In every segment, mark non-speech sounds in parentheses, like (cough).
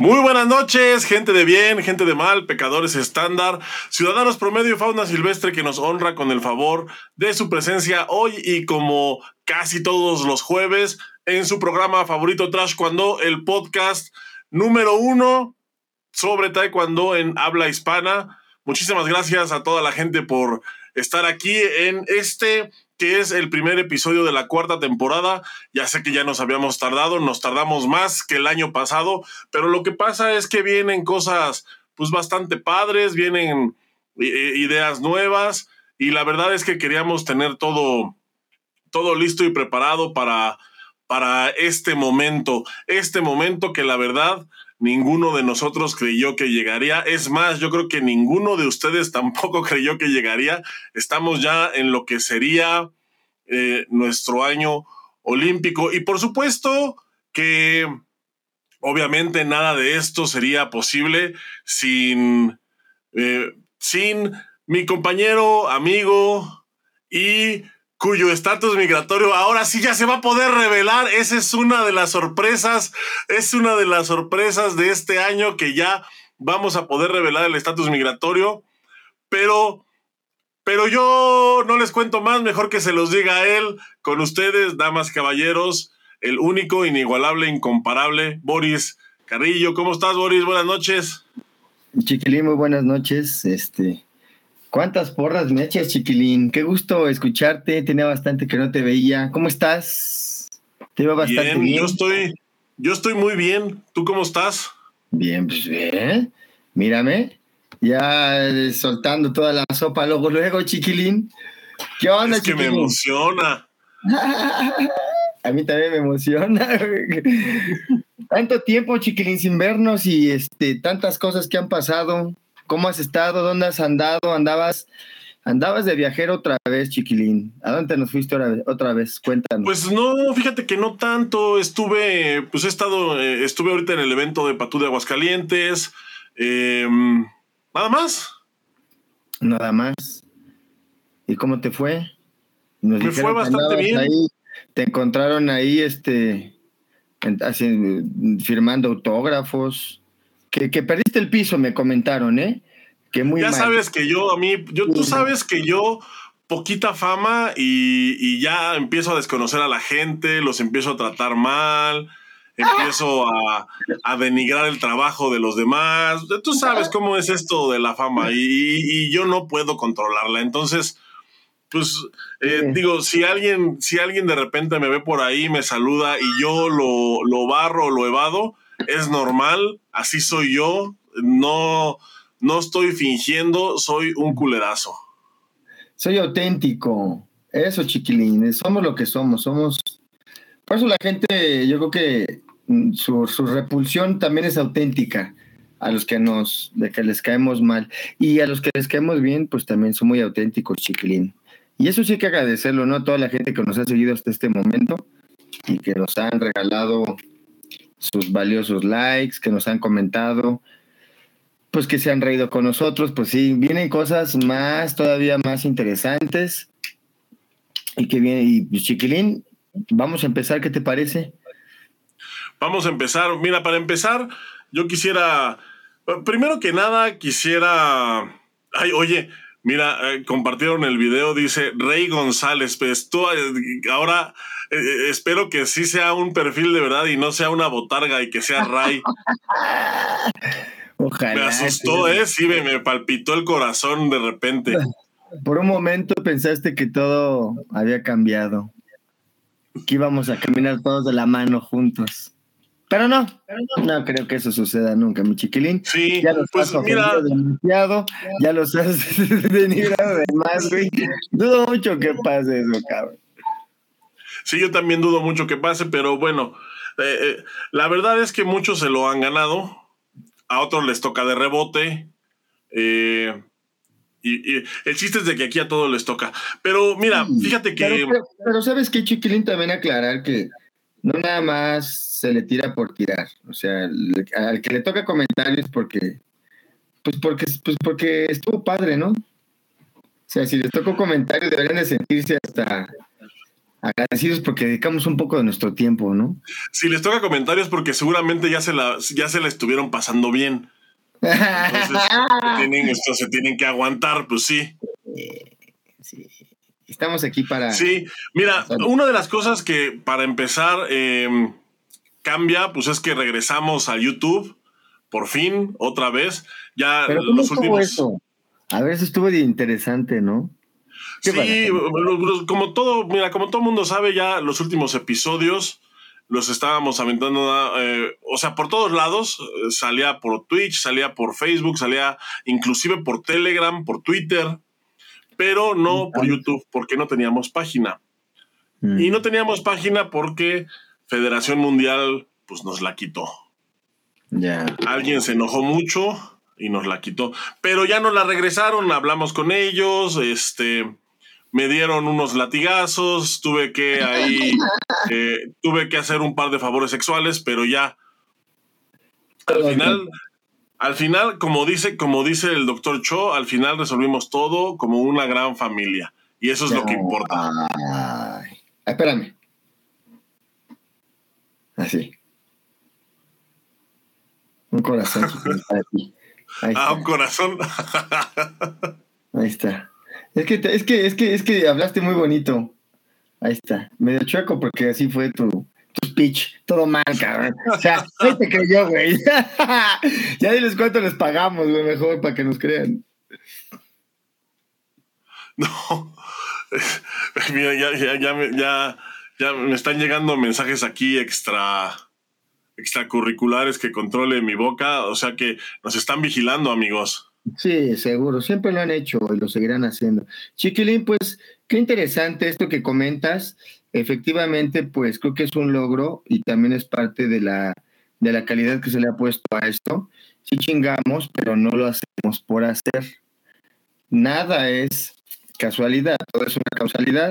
Muy buenas noches, gente de bien, gente de mal, pecadores estándar, ciudadanos promedio y fauna silvestre que nos honra con el favor de su presencia hoy y como casi todos los jueves en su programa favorito Trash Cuando, el podcast número uno sobre Taekwondo en habla hispana. Muchísimas gracias a toda la gente por estar aquí en este que es el primer episodio de la cuarta temporada. Ya sé que ya nos habíamos tardado, nos tardamos más que el año pasado, pero lo que pasa es que vienen cosas pues bastante padres, vienen eh, eh, ideas nuevas y la verdad es que queríamos tener todo todo listo y preparado para para este momento, este momento que la verdad ninguno de nosotros creyó que llegaría. Es más, yo creo que ninguno de ustedes (laughs) tampoco creyó que llegaría. Estamos ya en lo que sería eh, nuestro año olímpico. Y por supuesto que obviamente nada de esto sería posible sin, eh, sin mi compañero, amigo y cuyo estatus migratorio ahora sí ya se va a poder revelar. Esa es una de las sorpresas, es una de las sorpresas de este año que ya vamos a poder revelar el estatus migratorio, pero pero yo no les cuento más, mejor que se los diga él, con ustedes, damas, caballeros, el único, inigualable, incomparable, Boris Carrillo. ¿Cómo estás, Boris? Buenas noches. Chiquilín, muy buenas noches. Este, ¿Cuántas porras me echas, chiquilín? Qué gusto escucharte. Tenía bastante que no te veía. ¿Cómo estás? Te veo bastante bien. Yo estoy, yo estoy muy bien. ¿Tú cómo estás? Bien, pues bien. Mírame. Ya soltando toda la sopa luego, luego, chiquilín. ¿Qué onda, es que me emociona. (laughs) A mí también me emociona. (laughs) Tanto tiempo, chiquilín, sin vernos y este, tantas cosas que han pasado. ¿Cómo has estado? ¿Dónde has andado? ¿Andabas, andabas de viajero otra vez, chiquilín? ¿A dónde nos fuiste otra vez? Cuéntanos. Pues no, fíjate que no tanto. Estuve, pues he estado, eh, estuve ahorita en el evento de Patú de Aguascalientes. Em, nada más. Nada más. ¿Y cómo te fue? Me fue bastante bien. te encontraron ahí, este, firmando autógrafos. Que, perdiste el piso, me comentaron, ¿eh? Que muy ya sabes que yo, a mí, yo, tú sabes que yo, poquita fama y, ya empiezo a desconocer a la gente, los empiezo a tratar mal, empiezo a, denigrar el trabajo de los demás. Tú sabes cómo es esto de la fama y, yo no puedo controlarla. Entonces, pues eh, digo, si alguien, si alguien de repente me ve por ahí, me saluda y yo lo, lo barro, lo evado, es normal, así soy yo, no, no estoy fingiendo, soy un culerazo. Soy auténtico, eso chiquilines, somos lo que somos, somos... Por eso la gente, yo creo que mm, su, repulsión también es auténtica a los que nos, de que les caemos mal. Y a los que les caemos bien, pues también son muy auténticos, chiquilín. Y eso sí hay que agradecerlo, ¿no? A toda la gente que nos ha seguido hasta este momento y que nos han regalado sus valiosos likes, que nos han comentado, pues que se han reído con nosotros, pues sí, vienen cosas más, todavía más interesantes. Y que viene, y pues, Chiquilín, vamos a empezar, ¿qué te parece? Vamos a empezar. Mira, para empezar, yo quisiera, primero que nada, quisiera, ay, oye, mira, eh, compartieron el video, dice Rey González, pues tú eh, ahora eh, espero que sí sea un perfil de verdad y no sea una botarga y que sea Ray. (laughs) Ojalá. Me asustó, ¿eh? Sí, me, palpitó el corazón de repente. (laughs) Por un momento pensaste que todo había cambiado. Que íbamos a caminar todos de la mano juntos. Pero no, no creo que eso suceda nunca, mi chiquilín. Sí, ya los pues has mira. demasiado, ya los has (laughs) denigrado de más, güey. Dudo mucho que pase eso, cabrón. Sí, yo también dudo mucho que pase, pero bueno, eh, eh, la verdad es que muchos se lo han ganado, a otros les toca de rebote. Eh, y, el chiste es de que aquí a todos les toca. Pero mira, fíjate que. Pero, sabes que Chiquilín también aclarar que no nada más se le tira por tirar. O sea, al que le toca comentarios porque. Pues porque, pues porque estuvo padre, ¿no? O sea, si les tocó comentarios deberían de sentirse hasta agradecidos porque dedicamos un poco de nuestro tiempo, ¿no? Si les toca comentarios, porque seguramente ya se la, ya se la estuvieron pasando bien. Entonces, tienen, esto, se tienen que aguantar, pues sí. sí. Estamos aquí para. Sí, mira, una de las cosas que para empezar em, cambia, pues es que regresamos a YouTube, por fin, otra vez. Ya ¿Pero los últimos. Eso? A ver, eso estuvo interesante, ¿no? Sí, como todo, mira, como todo mundo sabe, ya los últimos episodios los estábamos aventando, eh, o sea, por todos lados, eh, salía por Twitch, salía por Facebook, salía inclusive por Telegram, por Twitter, pero no por YouTube, porque no teníamos página. Y no mm. teníamos página porque Federación Mundial pues nos la quitó. Ya. Alguien se enojó mucho y nos la quitó, pero ya nos la regresaron, hablamos con ellos, este me dieron unos latigazos, tuve que ahí, (laughs) eh, tuve que hacer un par de favores sexuales, pero ya al final, al final, como dice, como dice el doctor Cho, al final resolvimos todo como una gran familia. Y eso es lo que importa. espérame. Así. Un corazón. (laughs) ah, un corazón. Ahí está. Es que, es que, es que, es que hablaste muy bonito. Ahí está. Medio chueco porque así fue tu, tu speech. Todo mal, cabrón. O sea, (laughs) ahí te creyó, güey. (laughs) ya diles cuánto les pagamos, güey, mejor para que nos crean. No. (laughs) Mira, ya, ya, ya, ya, ya me están llegando mensajes aquí extra extracurriculares que controle mi boca, o sea que nos están vigilando, amigos. Sí, seguro, siempre lo han hecho y lo seguirán haciendo. Chiquilín, pues qué interesante esto que comentas. Efectivamente, pues creo que es un logro y también es parte de la, de la calidad que se le ha puesto a esto. Sí chingamos, pero no lo hacemos por hacer. Nada es casualidad, todo es una causalidad.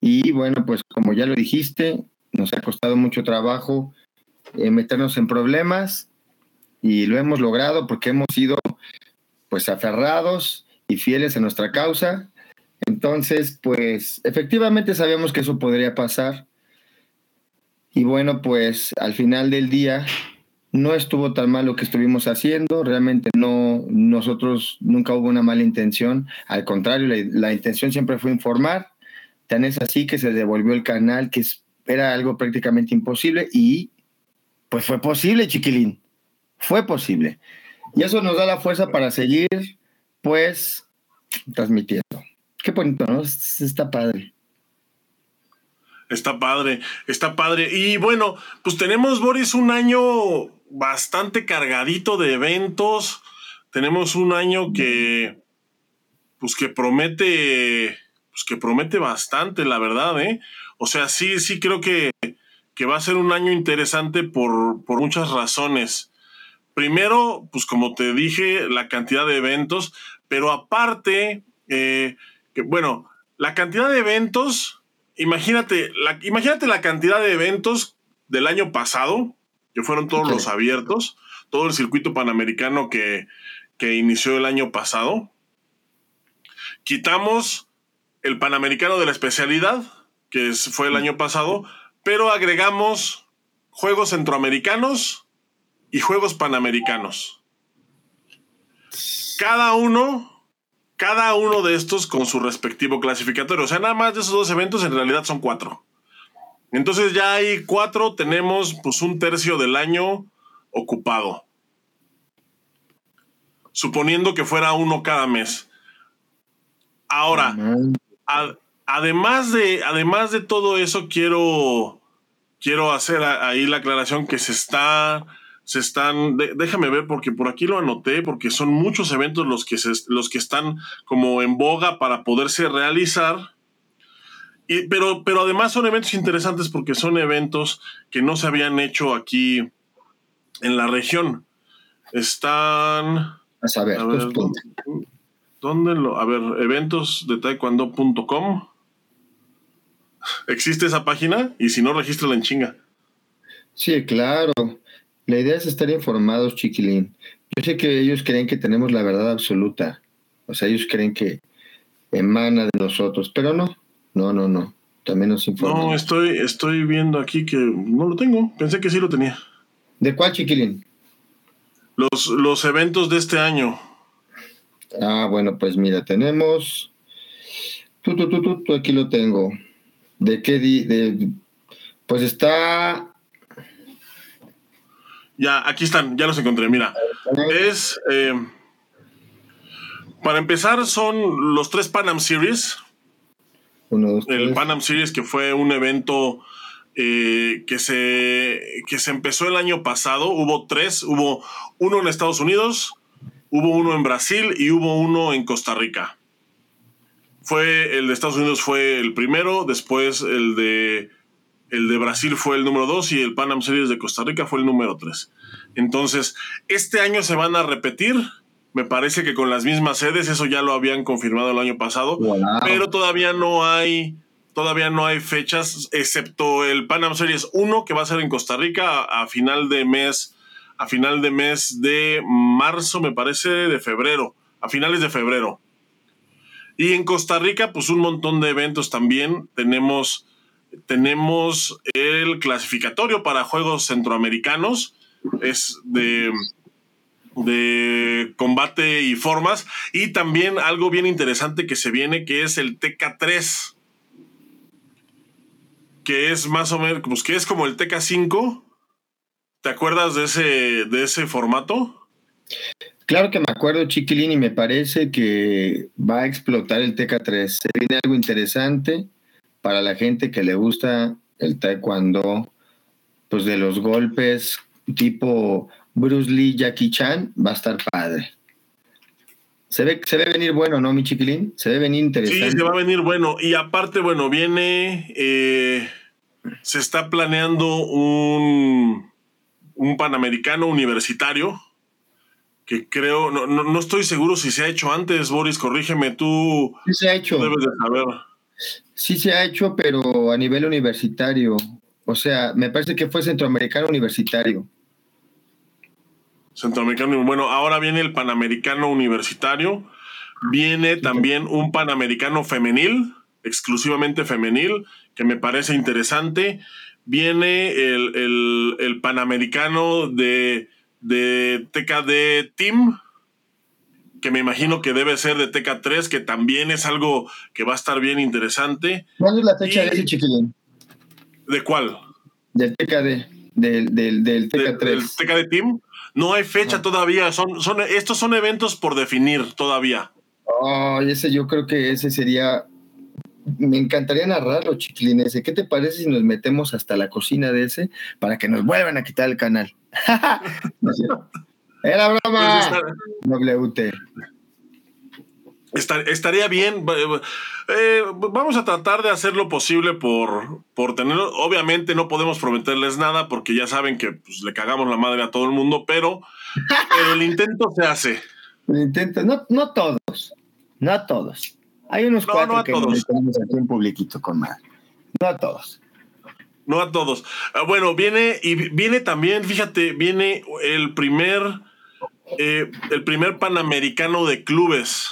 Y bueno, pues como ya lo dijiste, nos ha costado mucho trabajo eh, meternos en problemas y lo hemos logrado porque hemos sido pues aferrados y fieles a nuestra causa. Entonces, pues efectivamente sabíamos que eso podría pasar. Y bueno, pues al final del día no estuvo tan mal lo que estuvimos haciendo, realmente no, nosotros nunca hubo una mala intención, al contrario, la, intención siempre fue informar, tan es así que se devolvió el canal, que era algo prácticamente imposible y pues fue posible, chiquilín, fue posible. Y eso nos da la fuerza para seguir, pues, transmitiendo. Qué bonito, ¿no? Está padre. Está padre, está padre. Y bueno, pues tenemos, Boris, un año bastante cargadito de eventos. Tenemos un año que, pues que promete, pues que promete bastante, la verdad, ¿eh? O sea, sí, sí creo que, que va a ser un año interesante por, por muchas razones. Primero, pues como te dije, la cantidad de eventos, pero aparte, eh, que, bueno, la cantidad de eventos, imagínate la, imagínate la cantidad de eventos del año pasado, que fueron todos los abiertos, todo el circuito panamericano que, que inició el año pasado. Quitamos el panamericano de la especialidad, que fue el año pasado, pero agregamos Juegos Centroamericanos, y Juegos Panamericanos. Cada uno, cada uno de estos con su respectivo clasificatorio. O sea, nada más de esos dos eventos en realidad son cuatro. Entonces ya hay cuatro, tenemos pues un tercio del año ocupado. Suponiendo que fuera uno cada mes. Ahora, además, de, además de todo eso, quiero, quiero hacer ahí la aclaración que se está se están, déjame ver porque por aquí lo anoté, porque son muchos eventos los que, los que están como en boga para poderse realizar. Y, pero, pero además son eventos interesantes porque son eventos que no se habían hecho aquí en la región. Están... A ver ¿dónde, lo, a ver, eventos de taekwondo.com. ¿Existe esa página? Y si no, regístrala en chinga. Sí, claro. La idea es estar informados, chiquilín. Yo sé que ellos creen que tenemos la verdad absoluta. O sea, ellos creen que emana de nosotros, pero no, no, no, no. también nos informa. No, estoy, estoy viendo aquí que no lo tengo. Pensé que sí lo tenía. ¿De cuál, chiquilín? Los, los eventos de este año. Ah, bueno, pues mira, tenemos. Tú, tú, tú, tú, aquí lo tengo. ¿De qué? De, pues está. Ya, aquí están, ya los encontré. Mira, es. Eh, para empezar, son los tres Panam Series. el Panam Series, que fue un evento eh, que, se, que se empezó el año pasado. Hubo tres: hubo uno en Estados Unidos, hubo uno en Brasil y hubo uno en Costa Rica. Fue el de Estados Unidos fue el primero, después el de el de Brasil fue el número dos y el Panam Series de Costa Rica fue el número tres. Entonces, este año se van a repetir me parece que con las mismas sedes, eso ya lo habían confirmado el año pasado, pero todavía no hay todavía no hay fechas excepto el Panam Series 1 que va a ser en Costa Rica a, final de mes a final de mes de marzo, me parece, de febrero, a finales de febrero. Y en Costa Rica, pues un montón de eventos también. Tenemos, tenemos el clasificatorio para Juegos Centroamericanos. Es de de combate y formas. Y también algo bien interesante que se viene, que es el TK3. Que es más o menos, pues que es como el TK5. ¿Te acuerdas de ese, de ese formato? Claro que me acuerdo, Chiquilín, y me parece que va a explotar el TK3. Se viene algo interesante para la gente que le gusta el taekwondo, pues de los golpes tipo Bruce Lee, Jackie Chan, va a estar padre. Se ve, se ve venir bueno, ¿no, mi chiquilín? Se ve venir interesante. Sí, se va a venir bueno. Y aparte, bueno, viene. Eh, se está planeando un, un panamericano universitario. Que creo, no, no, estoy seguro si se ha hecho antes, Boris, corrígeme, tú. Sí se ha hecho. Debes de saber. Sí se ha hecho, pero a nivel universitario. O sea, me parece que fue centroamericano universitario. Centroamericano. Bueno, ahora viene el Panamericano Universitario. Viene también un Panamericano Femenil, exclusivamente femenil, que me parece interesante. Viene el, Panamericano de, de TKD Team, que me imagino que debe ser de TK3, que también es algo que va a estar bien interesante. ¿Cuándo es la fecha de ese chiquilín? ¿De cuál? Del TKD, del, del, TK3. ¿Del TKD Team? No hay fecha todavía, son, son, estos son eventos por definir todavía. Oh, ese yo creo que ese sería. Me encantaría narrarlo, chiquilín ese. ¿Qué te parece si nos metemos hasta la cocina de ese para que nos vuelvan a quitar el canal? (laughs) Era broma. Pues WT. estaría bien. Eh, vamos a tratar de hacer lo posible por, por tener. Obviamente no podemos prometerles nada porque ya saben que pues, le cagamos la madre a todo el mundo, pero, el intento se hace. El intento, no, no todos, no todos. Hay unos cuatro que todos. tenemos aquí en publiquito con más. No a todos. No a todos. Ah, bueno, viene y viene también, fíjate, viene el primer, eh, el primer panamericano de clubes.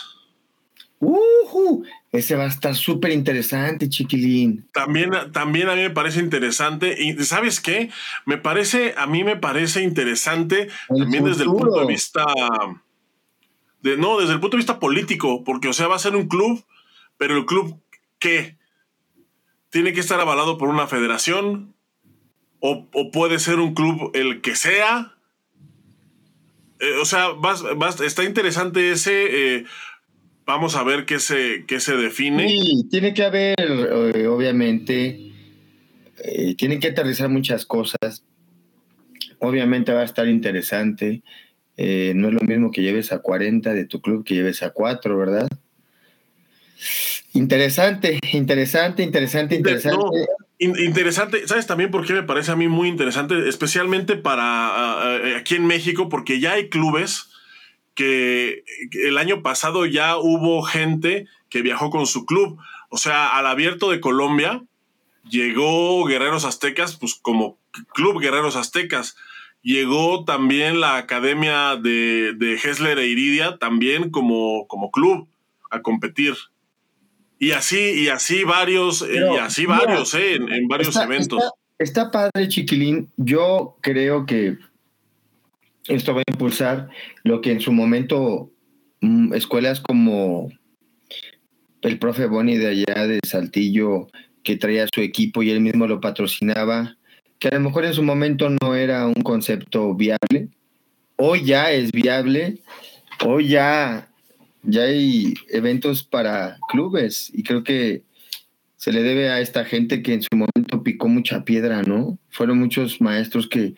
Uh, ese va a estar súper interesante, chiquilín. También, también a mí me parece interesante. Y ¿sabes qué? Me parece, a mí me parece interesante también desde el punto de vista. De, no, desde el punto de vista político, porque, o sea, va a ser un club, pero el club, ¿qué? Tiene que estar avalado por una federación, o, puede ser un club el que sea. Eh, o sea, está interesante ese. Eh, vamos a ver qué se, qué se define. Sí, tiene que haber, eh, obviamente, tienen que aterrizar muchas cosas. Obviamente va a estar interesante. No es lo mismo que lleves a 40 de tu club que lleves a 4, ¿verdad? Interesante, interesante, interesante, interesante. Interesante, ¿sabes también por qué me parece a mí muy interesante? Especialmente para aquí en México, porque ya hay clubes que el año pasado ya hubo gente que viajó con su club. O sea, al abierto de Colombia llegó Guerreros Aztecas, pues como Club Guerreros Aztecas. Llegó también la Academia de, de Hessler e Iridia, también como, como club, a competir. Y así, y así varios, y así varios, eh, en, varios eventos. Está, padre, Chiquilín. Yo creo que esto va a impulsar lo que en su momento mm, escuelas como el profe Boni de allá de Saltillo, que traía su equipo y él mismo lo patrocinaba, que a lo mejor en su momento no era un concepto viable, hoy ya es viable, hoy ya, ya hay eventos para clubes y creo que se le debe a esta gente que en su momento picó mucha piedra, ¿no? Fueron muchos maestros que,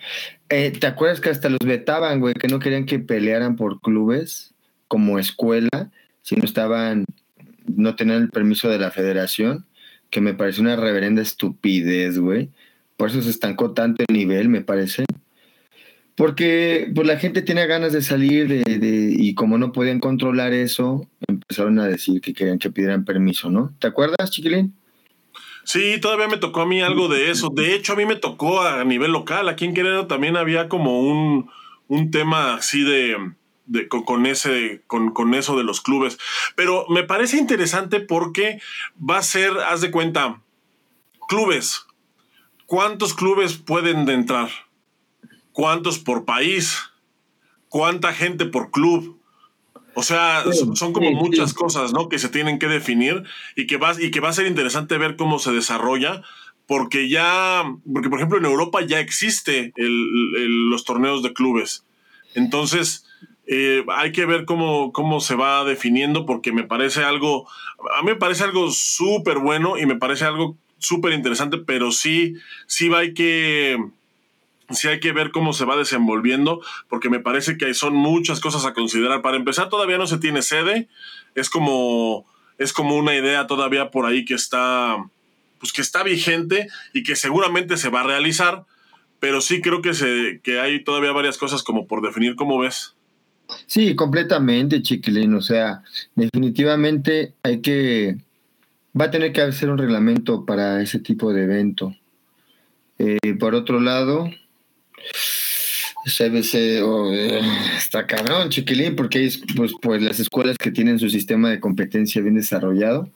eh, ¿te acuerdas que hasta los vetaban, güey, que no querían que pelearan por clubes como escuela, si no estaban, no tenían el permiso de la federación? Que me parece una reverenda estupidez, güey. Por eso se estancó tanto el nivel, me parece. Porque pues, la gente tenía ganas de salir de, y como no podían controlar eso, empezaron a decir que querían que pidieran permiso, ¿no? ¿Te acuerdas, chiquilín? Sí, todavía me tocó a mí algo de eso. De hecho, a mí me tocó a nivel local. Aquí en Querétaro también había como un, un tema así de, de con, ese, con, con, eso de los clubes. Pero me parece interesante porque va a ser, haz de cuenta, clubes. ¿Cuántos clubes pueden entrar? Cuántos por país, cuánta gente por club. O sea, son como muchas cosas, ¿no? Que se tienen que definir y que, va, y que va a ser interesante ver cómo se desarrolla, porque ya, porque por ejemplo en Europa ya existe los torneos de clubes. Entonces, eh, hay que ver cómo, cómo se va definiendo, porque me parece algo, a mí me parece algo súper bueno y me parece algo súper interesante, pero sí, sí hay que sí hay que ver cómo se va desenvolviendo, porque me parece que son muchas cosas a considerar. Para empezar, todavía no se tiene sede, es como, es como una idea todavía por ahí que está, pues que está vigente y que seguramente se va a realizar, pero sí creo que, se, que hay todavía varias cosas como por definir, ¿cómo ves? Sí, completamente, Chiquilín. O sea, definitivamente hay que, va a tener que hacer un reglamento para ese tipo de evento. Eh, por otro lado, CBC oh, eh, está cabrón, chiquilín, porque pues, pues, las escuelas que tienen su sistema de competencia bien desarrollado,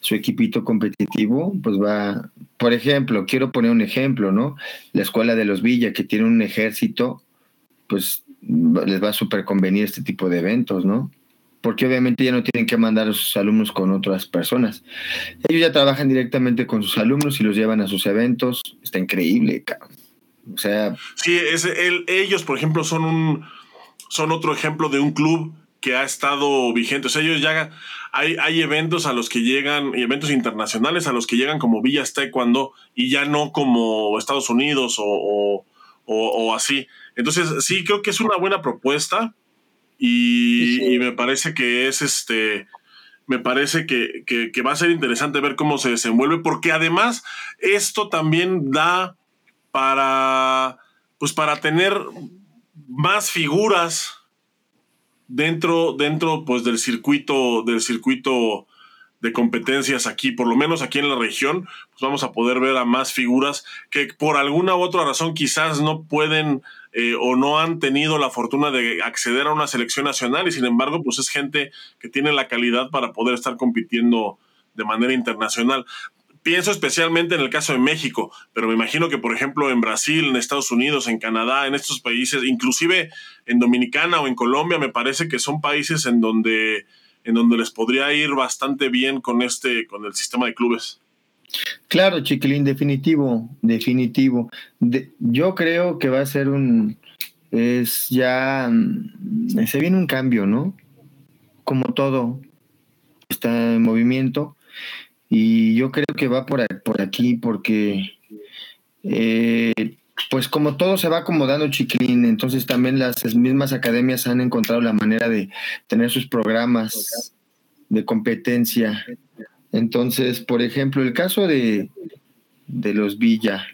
su equipito competitivo, pues va, por ejemplo, quiero poner un ejemplo, ¿no? La escuela de los Villa, que tiene un ejército, pues les va a súper convenir este tipo de eventos, ¿no? Porque obviamente ya no tienen que mandar a sus alumnos con otras personas. Ellos ya trabajan directamente con sus alumnos y los llevan a sus eventos. Está increíble, cabrón. O sea. Sí, es, el, ellos, por ejemplo, son un. Son otro ejemplo de un club que ha estado vigente. O sea, ellos ya. Hay, hay eventos a los que llegan, eventos internacionales a los que llegan como Villas Taekwondo y ya no como Estados Unidos o, o, así. Entonces, sí, creo que es una buena propuesta y, me parece que es este. Me parece que, que va a ser interesante ver cómo se desenvuelve, porque además esto también da para, pues para tener más figuras dentro, dentro pues del circuito, del circuito de competencias aquí, por lo menos aquí en la región, pues vamos a poder ver a más figuras que por alguna u otra razón quizás no pueden eh, o no han tenido la fortuna de acceder a una selección nacional y sin embargo pues es gente que tiene la calidad para poder estar compitiendo de manera internacional pienso especialmente en el caso de México, pero me imagino que, por ejemplo, en Brasil, en Estados Unidos, en Canadá, en estos países, inclusive en Dominicana o en Colombia, me parece que son países en donde, en donde les podría ir bastante bien con este, con el sistema de clubes. Claro, Chiquilín, definitivo, definitivo. yo creo que va a ser un, es ya, mm, se viene un cambio, ¿no? Como todo está en movimiento y yo creo que va por, por aquí porque, eh, pues como todo se va acomodando chiquilín, entonces también las mismas academias han encontrado la manera de tener sus programas de competencia. Entonces, por ejemplo, el caso de, de los Villa,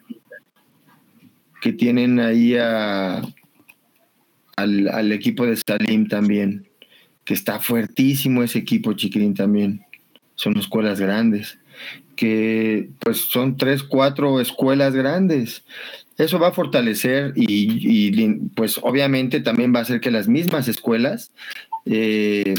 que tienen ahí a, al, al equipo de Salim también, que está fuertísimo ese equipo chiquilín también son escuelas grandes, que pues son tres, cuatro escuelas grandes. Eso va a fortalecer y, pues obviamente también va a hacer que las mismas escuelas eh,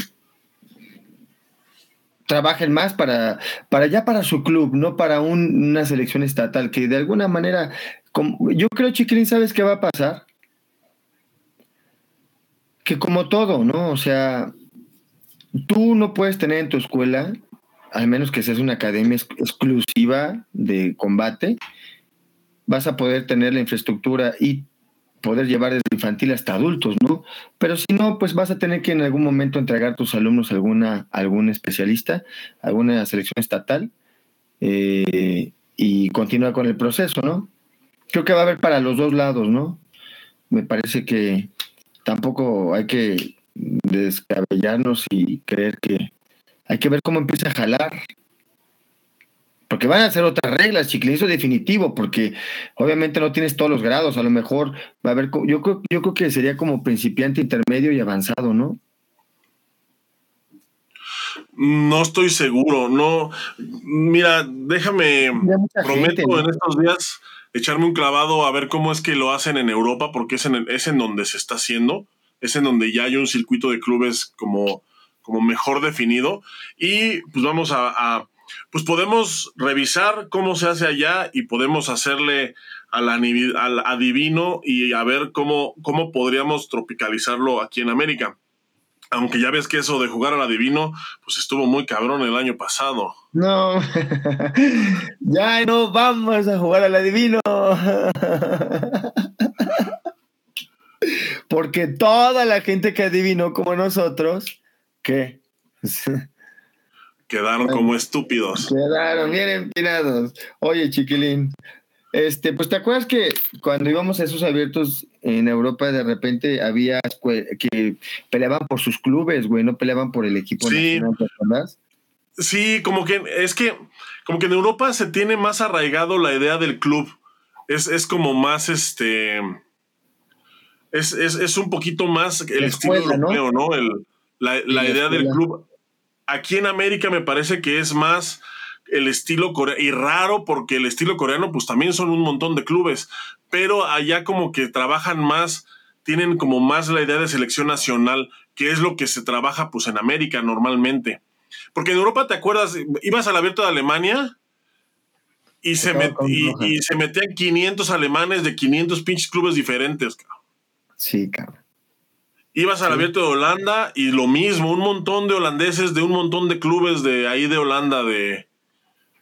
trabajen más para, para ya para su club, no para una selección estatal, que de alguna manera, como, yo creo, Chiquilín, ¿sabes qué va a pasar? Que como todo, ¿no? O sea, tú no puedes tener en tu escuela, al menos que seas una academia exclusiva de combate, vas a poder tener la infraestructura y poder llevar desde infantil hasta adultos, ¿no? Pero si no, pues vas a tener que en algún momento entregar a tus alumnos a alguna, algún especialista, alguna selección estatal eh, y continuar con el proceso, ¿no? Creo que va a haber para los dos lados, ¿no? Me parece que tampoco hay que descabellarnos y creer que hay que ver cómo empieza a jalar porque van a ser otras reglas, chicle, eso es definitivo, porque obviamente no tienes todos los grados, a lo mejor va a haber, yo creo, yo creo que sería como principiante, intermedio y avanzado, ¿no? No estoy seguro, no. Mira, déjame, prometo en estos días echarme un clavado a ver cómo es que lo hacen en Europa, porque es en, es en donde se está haciendo, es en donde ya hay un circuito de clubes como, como mejor definido, y pues vamos a pues podemos revisar cómo se hace allá y podemos hacerle al, al adivino y a ver cómo, cómo podríamos tropicalizarlo aquí en América. Aunque ya ves que eso de jugar al adivino, pues estuvo muy cabrón el año pasado. No, (laughs) ya no vamos a jugar al adivino. (laughs) Porque toda la gente que adivinó como nosotros, ¿qué? (laughs) Quedaron como estúpidos. Quedaron bien empinados. Oye, chiquilín, este, pues te acuerdas que cuando íbamos a esos abiertos en Europa, de repente había que peleaban por sus clubes, güey, no peleaban por el equipo sí. nacional, Sí, como que es que, como que en Europa se tiene más arraigado la idea del club. Es, como más este. Es, un poquito más el estilo europeo, ¿no? El, la, la idea del club aquí en América me parece que es más el estilo coreano, y raro porque el estilo coreano pues también son un montón de clubes, pero allá como que trabajan más, tienen como más la idea de selección nacional, que es lo que se trabaja pues en América normalmente. Porque en Europa, ¿te acuerdas? Ibas al abierto de Alemania y se, y, se metían 500 alemanes de 500 pinches clubes diferentes. Sí, cabrón. Ibas al abierto de Holanda y lo mismo, un montón de holandeses de un montón de clubes de ahí de Holanda de.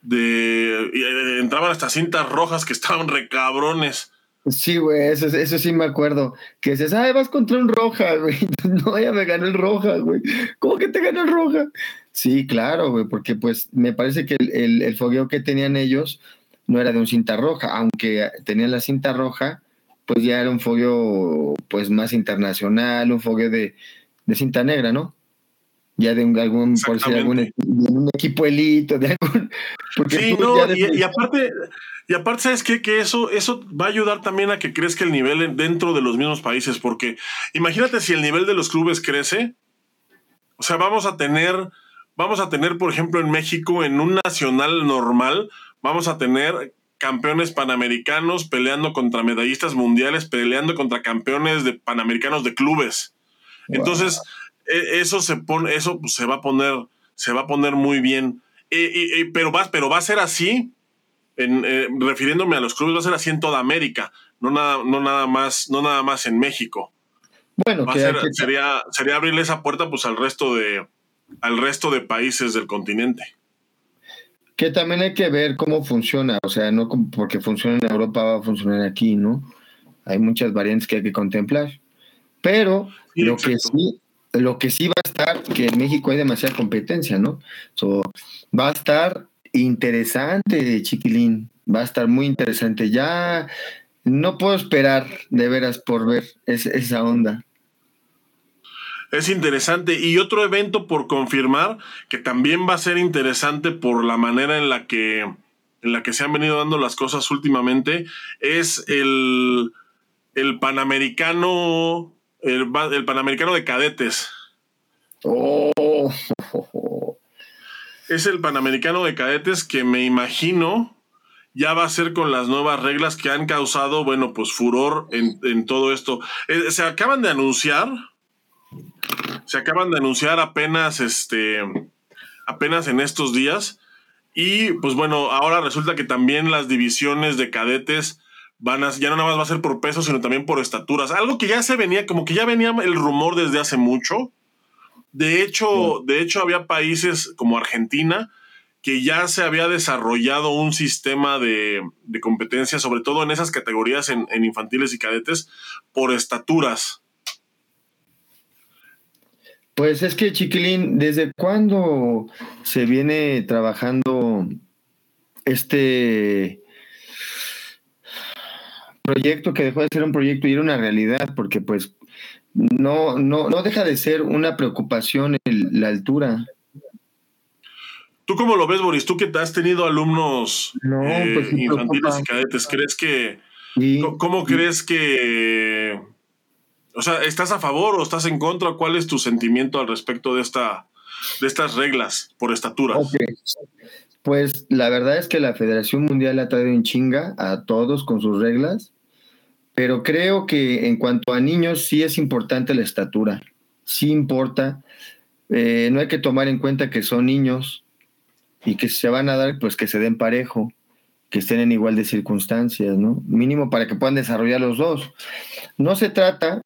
de eh, entraban hasta cintas rojas que (laughs) estaban recabrones. Sí, güey, eso, eso sí me acuerdo. Que dices, ay, vas contra un roja, (laughs) güey. No, ya me ganó el roja, güey. ¿Cómo que te ganó el roja? Sí, claro, güey, porque pues me parece que el, el fogueo que tenían ellos no era de un cinta roja, aunque tenían la cinta roja, pues ya era un fogueo pues más internacional, un fogueo de, cinta negra, ¿no? Ya de un, algún, por si algún de un equipo elito, de algún. (laughs) sí, no, y, aparte, y aparte, ¿sabes qué? Que eso, eso va a ayudar también a que crezca el nivel dentro de los mismos países, porque imagínate si el nivel de los clubes crece, o sea, vamos a tener, vamos a tener, por ejemplo, en México, en un nacional normal, vamos a tener campeones panamericanos peleando contra medallistas mundiales, peleando contra campeones de panamericanos de clubes. Entonces, e, eso se pone, eso pues, se va a poner, se va a poner muy bien. pero, va, pero va a ser así, en, eh, refiriéndome a los clubes, va a ser así en toda América, no nada, no nada más, no nada más en México. Bueno, sería, sería abrirle esa puerta pues al resto de, al resto de países del continente. Que también hay que ver cómo funciona, o sea, no porque funciona en Europa va a funcionar aquí, ¿no? Hay muchas variantes que hay que contemplar. Pero lo que sí, lo que sí va a estar, que en México hay demasiada competencia, ¿no? va a estar interesante, chiquilín. Va a estar muy interesante. Ya no puedo esperar de veras por ver esa onda. Es interesante. Y otro evento por confirmar, que también va a ser interesante por la manera en la que, en la que se han venido dando las cosas últimamente, es el, el Panamericano, el, Panamericano de Cadetes. Oh. Es el Panamericano de Cadetes que me imagino ya va a ser con las nuevas reglas que han causado, bueno, pues furor en, todo esto. Eh, se acaban de anunciar se acaban de anunciar apenas este apenas en estos días. Y pues bueno, ahora resulta que también las divisiones de cadetes van a, ya no nada más va a ser por peso, sino también por estaturas. Algo que ya se venía, como que ya venía el rumor desde hace mucho. De hecho, de hecho había países como Argentina que ya se había desarrollado un sistema de, competencia, sobre todo en esas categorías en, infantiles y cadetes, por estaturas. Pues es que, Chiquilín, ¿desde cuándo se viene trabajando este proyecto que dejó de ser un proyecto y era una realidad? Porque pues no, no, no deja de ser una preocupación la altura. ¿Tú cómo lo ves, Boris? Tú que has tenido alumnos eh, pues infantiles y cadetes, ¿crees que... ¿Cómo crees que... O sea, ¿estás a favor o estás en contra? ¿Cuál es tu sentimiento al respecto de, esta, de estas reglas por estatura? Pues la verdad es que la Federación Mundial ha traído en chinga a todos con sus reglas, pero creo que en cuanto a niños sí es importante la estatura, sí importa. Eh, no hay que tomar en cuenta que son niños, y que se van a dar, pues que se den parejo, que estén en igual de circunstancias, ¿no? Mínimo para que puedan desarrollar los dos. No se trata,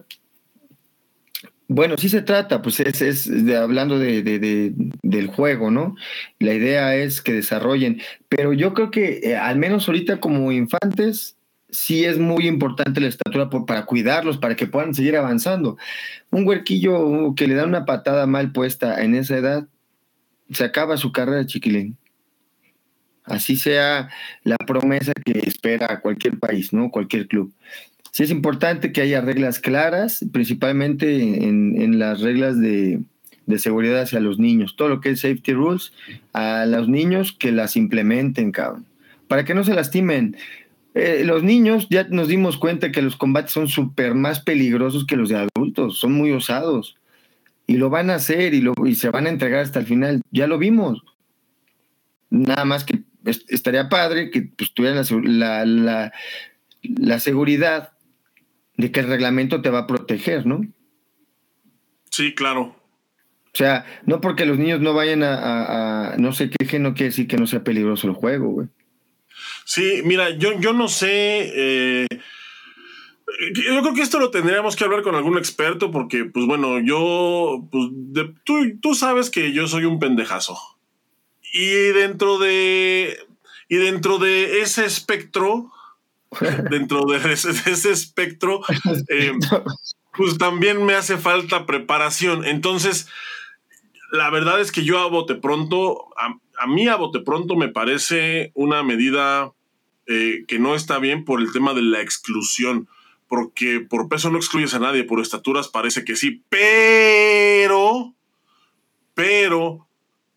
bueno, sí se trata, pues es, es de, hablando de, del juego, ¿no? La idea es que desarrollen, pero yo creo que eh, al menos ahorita como infantes, sí es muy importante la estatura para cuidarlos, para que puedan seguir avanzando. Un huerquillo que le da una patada mal puesta en esa edad, se acaba su carrera, chiquilín. Así sea la promesa que espera cualquier país, ¿no? Cualquier club. Sí es importante que haya reglas claras, principalmente en, las reglas de, seguridad hacia los niños. Todo lo que es safety rules, a los niños que las implementen, cabrón. Para que no se lastimen. Eh, los niños ya nos dimos cuenta que los combates son súper más peligrosos que los de adultos, son muy osados y lo van a hacer y, lo, y se van a entregar hasta el final. Ya lo vimos. Nada más que estaría padre que pues, tuvieran la, seguridad de que el reglamento te va a proteger, ¿no? Sí, claro. O sea, no porque los niños no vayan a, no sé qué no quiere decir que no sea peligroso el juego, güey. Sí, mira, yo, yo no sé. Eh, yo creo que esto lo tendríamos que hablar con algún experto porque, pues bueno, yo, pues, tú, tú sabes que yo soy un pendejazo. Y dentro de, y dentro de ese espectro, (laughs) dentro de (laughs) ese, espectro, eh, pues también me hace falta preparación. Entonces, la verdad es que yo a bote pronto, a, mí a bote pronto me parece una medida eh, que no está bien por el tema de la exclusión porque por peso no excluyes a nadie, por estaturas parece que sí, pero, pero,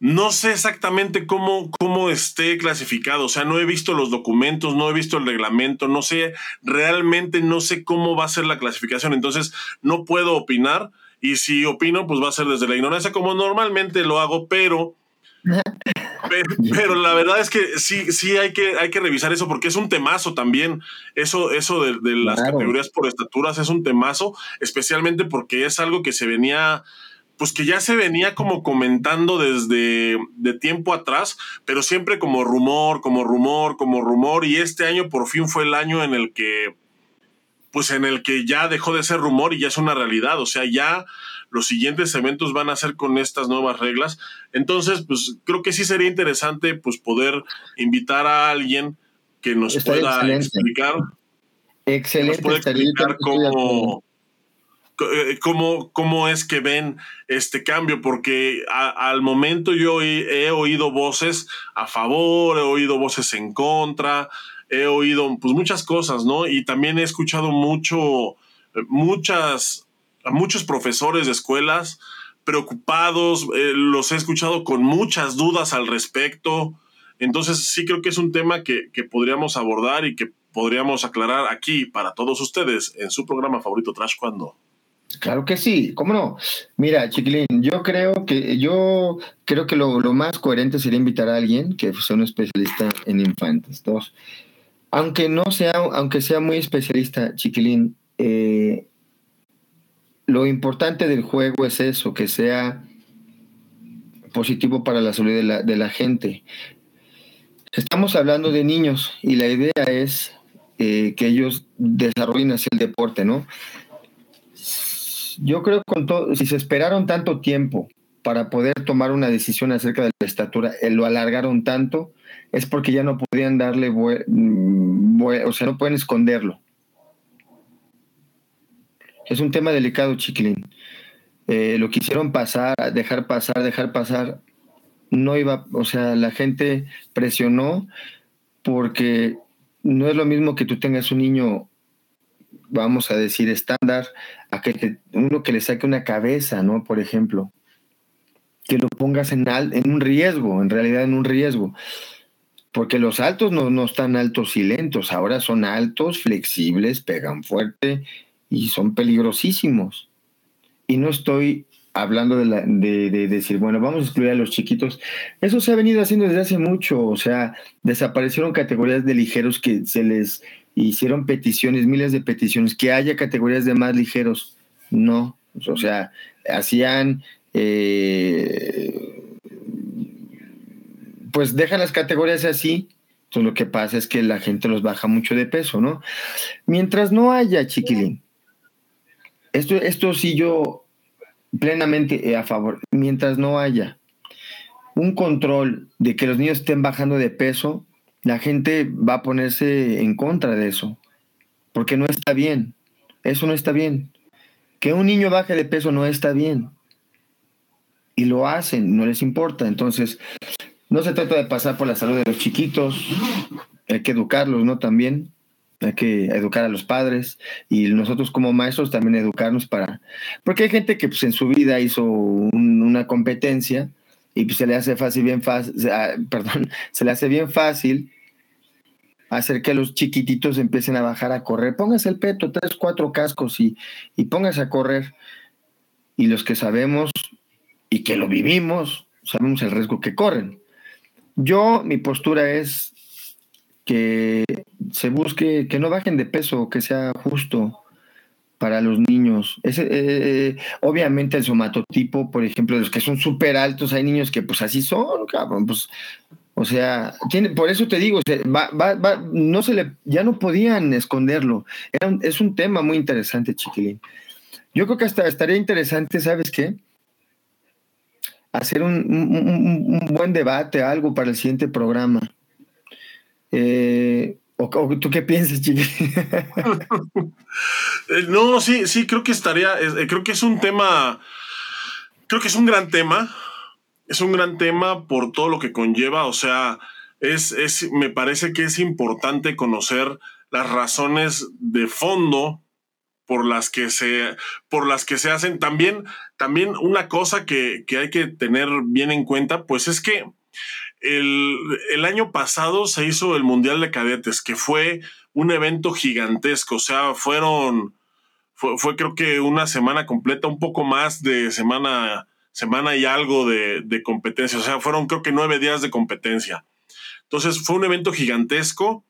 no sé exactamente cómo, cómo esté clasificado, o sea, no he visto los documentos, no he visto el reglamento, no sé, realmente no sé cómo va a ser la clasificación, entonces no puedo opinar y si opino, pues va a ser desde la ignorancia como normalmente lo hago, pero (laughs) pero, la verdad es que sí, sí hay que, hay que revisar eso porque es un temazo también. Eso, eso de, las categorías por estaturas es un temazo, especialmente porque es algo que se venía, pues que ya se venía como comentando desde de tiempo atrás, pero siempre como rumor, como rumor, como rumor. Y este año por fin fue el año en el que, pues en el que ya dejó de ser rumor y ya es una realidad. O sea, ya los siguientes eventos van a ser con estas nuevas reglas. Entonces, pues creo que sí sería interesante pues poder invitar a alguien que nos pueda explicar. Excelente. Nos explicar cómo, cómo, cómo, es que ven este cambio, porque al momento yo he, oído voces a favor, he oído voces en contra, he oído pues muchas cosas, ¿no? Y también he escuchado mucho, muchas a muchos profesores de escuelas preocupados, eh, los he escuchado con muchas dudas al respecto. Entonces sí creo que es un tema que, podríamos abordar y que podríamos aclarar aquí para todos ustedes en su programa favorito Trash Cuando. Claro que sí, ¿cómo no? Mira, Chiquilín, yo creo que yo creo que lo, más coherente sería invitar a alguien que sea un especialista en infantes. Dos. Aunque no sea, aunque sea muy especialista, Chiquilín, eh, lo importante del juego es eso, que sea positivo para la salud de la, de la gente. Estamos hablando de niños y la idea es eh, que ellos desarrollen así el deporte, ¿no? Yo creo que todo, si se esperaron tanto tiempo para poder tomar una decisión acerca de la estatura, eh, lo alargaron tanto, es porque ya no podían darle, mm, o sea, no pueden esconderlo. Es un tema delicado, chiquilín. Eh, lo quisieron pasar, dejar pasar, dejar pasar. No iba, o sea, la gente presionó porque no es lo mismo que tú tengas un niño, vamos a decir, estándar, a que uno que le saque una cabeza, ¿no? Por ejemplo, que lo pongas en, en un riesgo, en realidad en un riesgo. Porque los altos no, no están altos y lentos, ahora son altos, flexibles, pegan fuerte y son peligrosísimos. Y no estoy hablando de, la, de, decir, bueno, vamos a excluir a los chiquitos. Eso se ha venido haciendo desde hace mucho, o sea, desaparecieron categorías de ligeros que se les hicieron peticiones, miles de peticiones, que haya categorías de más ligeros. No, o sea, hacían, eh, pues dejan las categorías así. Entonces lo que pasa es que la gente los baja mucho de peso, ¿no? Mientras no haya, chiquilín. Esto, esto sí yo plenamente eh, a favor. Mientras no haya un control de que los niños estén bajando de peso, la gente va a ponerse en contra de eso, porque no está bien. Eso no está bien. Que un niño baje de peso no está bien. Y lo hacen, no les importa. Entonces, no se trata de pasar por la salud de los chiquitos, hay que educarlos, ¿no? También hay que educar a los padres y nosotros como maestros también educarnos para... Porque hay gente que pues, en su vida hizo una competencia y pues, se le hace fácil, bien fácil, (laughs) perdón, se le hace bien fácil hacer que los chiquititos empiecen a bajar a correr. Póngase el peto, tres, cuatro cascos y, y póngase a correr. Y los que sabemos y que lo vivimos, sabemos el riesgo que corren. Yo, mi postura es que se busque que no bajen de peso, que sea justo para los niños. Eh, eh, obviamente el somatotipo, por ejemplo, los que son súper altos, hay niños que pues así son, cabrón, pues, o sea, tiene, por eso te digo, no se le, ya no podían esconderlo. es un tema muy interesante, chiquilín. Yo creo que hasta estaría interesante, ¿sabes qué? Hacer un buen debate, algo para el siguiente programa eh, ¿o, tú qué piensas, Chiqui? (laughs) Eh, no, sí, sí, creo que estaría, eh, creo que es un tema, creo que es un gran tema, es un gran tema por todo lo que conlleva, o sea, es, es, me parece que es importante conocer las razones de fondo por las que se, por las que se hacen. También, también una cosa que, que hay que tener bien en cuenta, pues es que el, año pasado se hizo el Mundial de Cadetes, que fue un evento gigantesco. O sea, fueron, fue, creo que una semana completa, un poco más de semana, semana y algo de, de, competencia. O sea, fueron creo que nueve días de competencia. Entonces fue un evento gigantesco.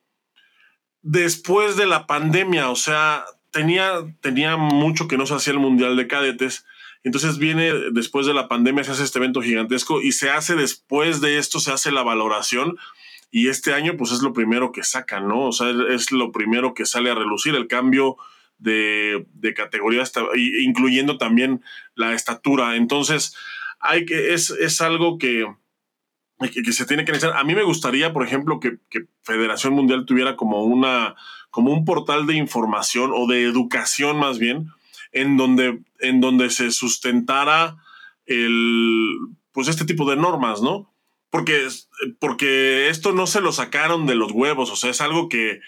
Después de la pandemia, o sea, tenía, tenía mucho que no se hacía el Mundial de Cadetes. Entonces viene después de la pandemia, se hace este evento gigantesco y se hace después de esto, se hace la valoración y este año pues es lo primero que sacan, ¿no? O sea, es lo primero que sale a relucir, el cambio de, de categoría, incluyendo también la estatura. Entonces, hay que, es, es algo que, que, se tiene que necesitar. A mí me gustaría, por ejemplo, que, que, Federación Mundial tuviera como una, como un portal de información o de educación más bien, en donde, en donde se sustentara el, pues este tipo de normas, ¿no? Porque, porque esto no se lo sacaron de los huevos, o sea, es algo que,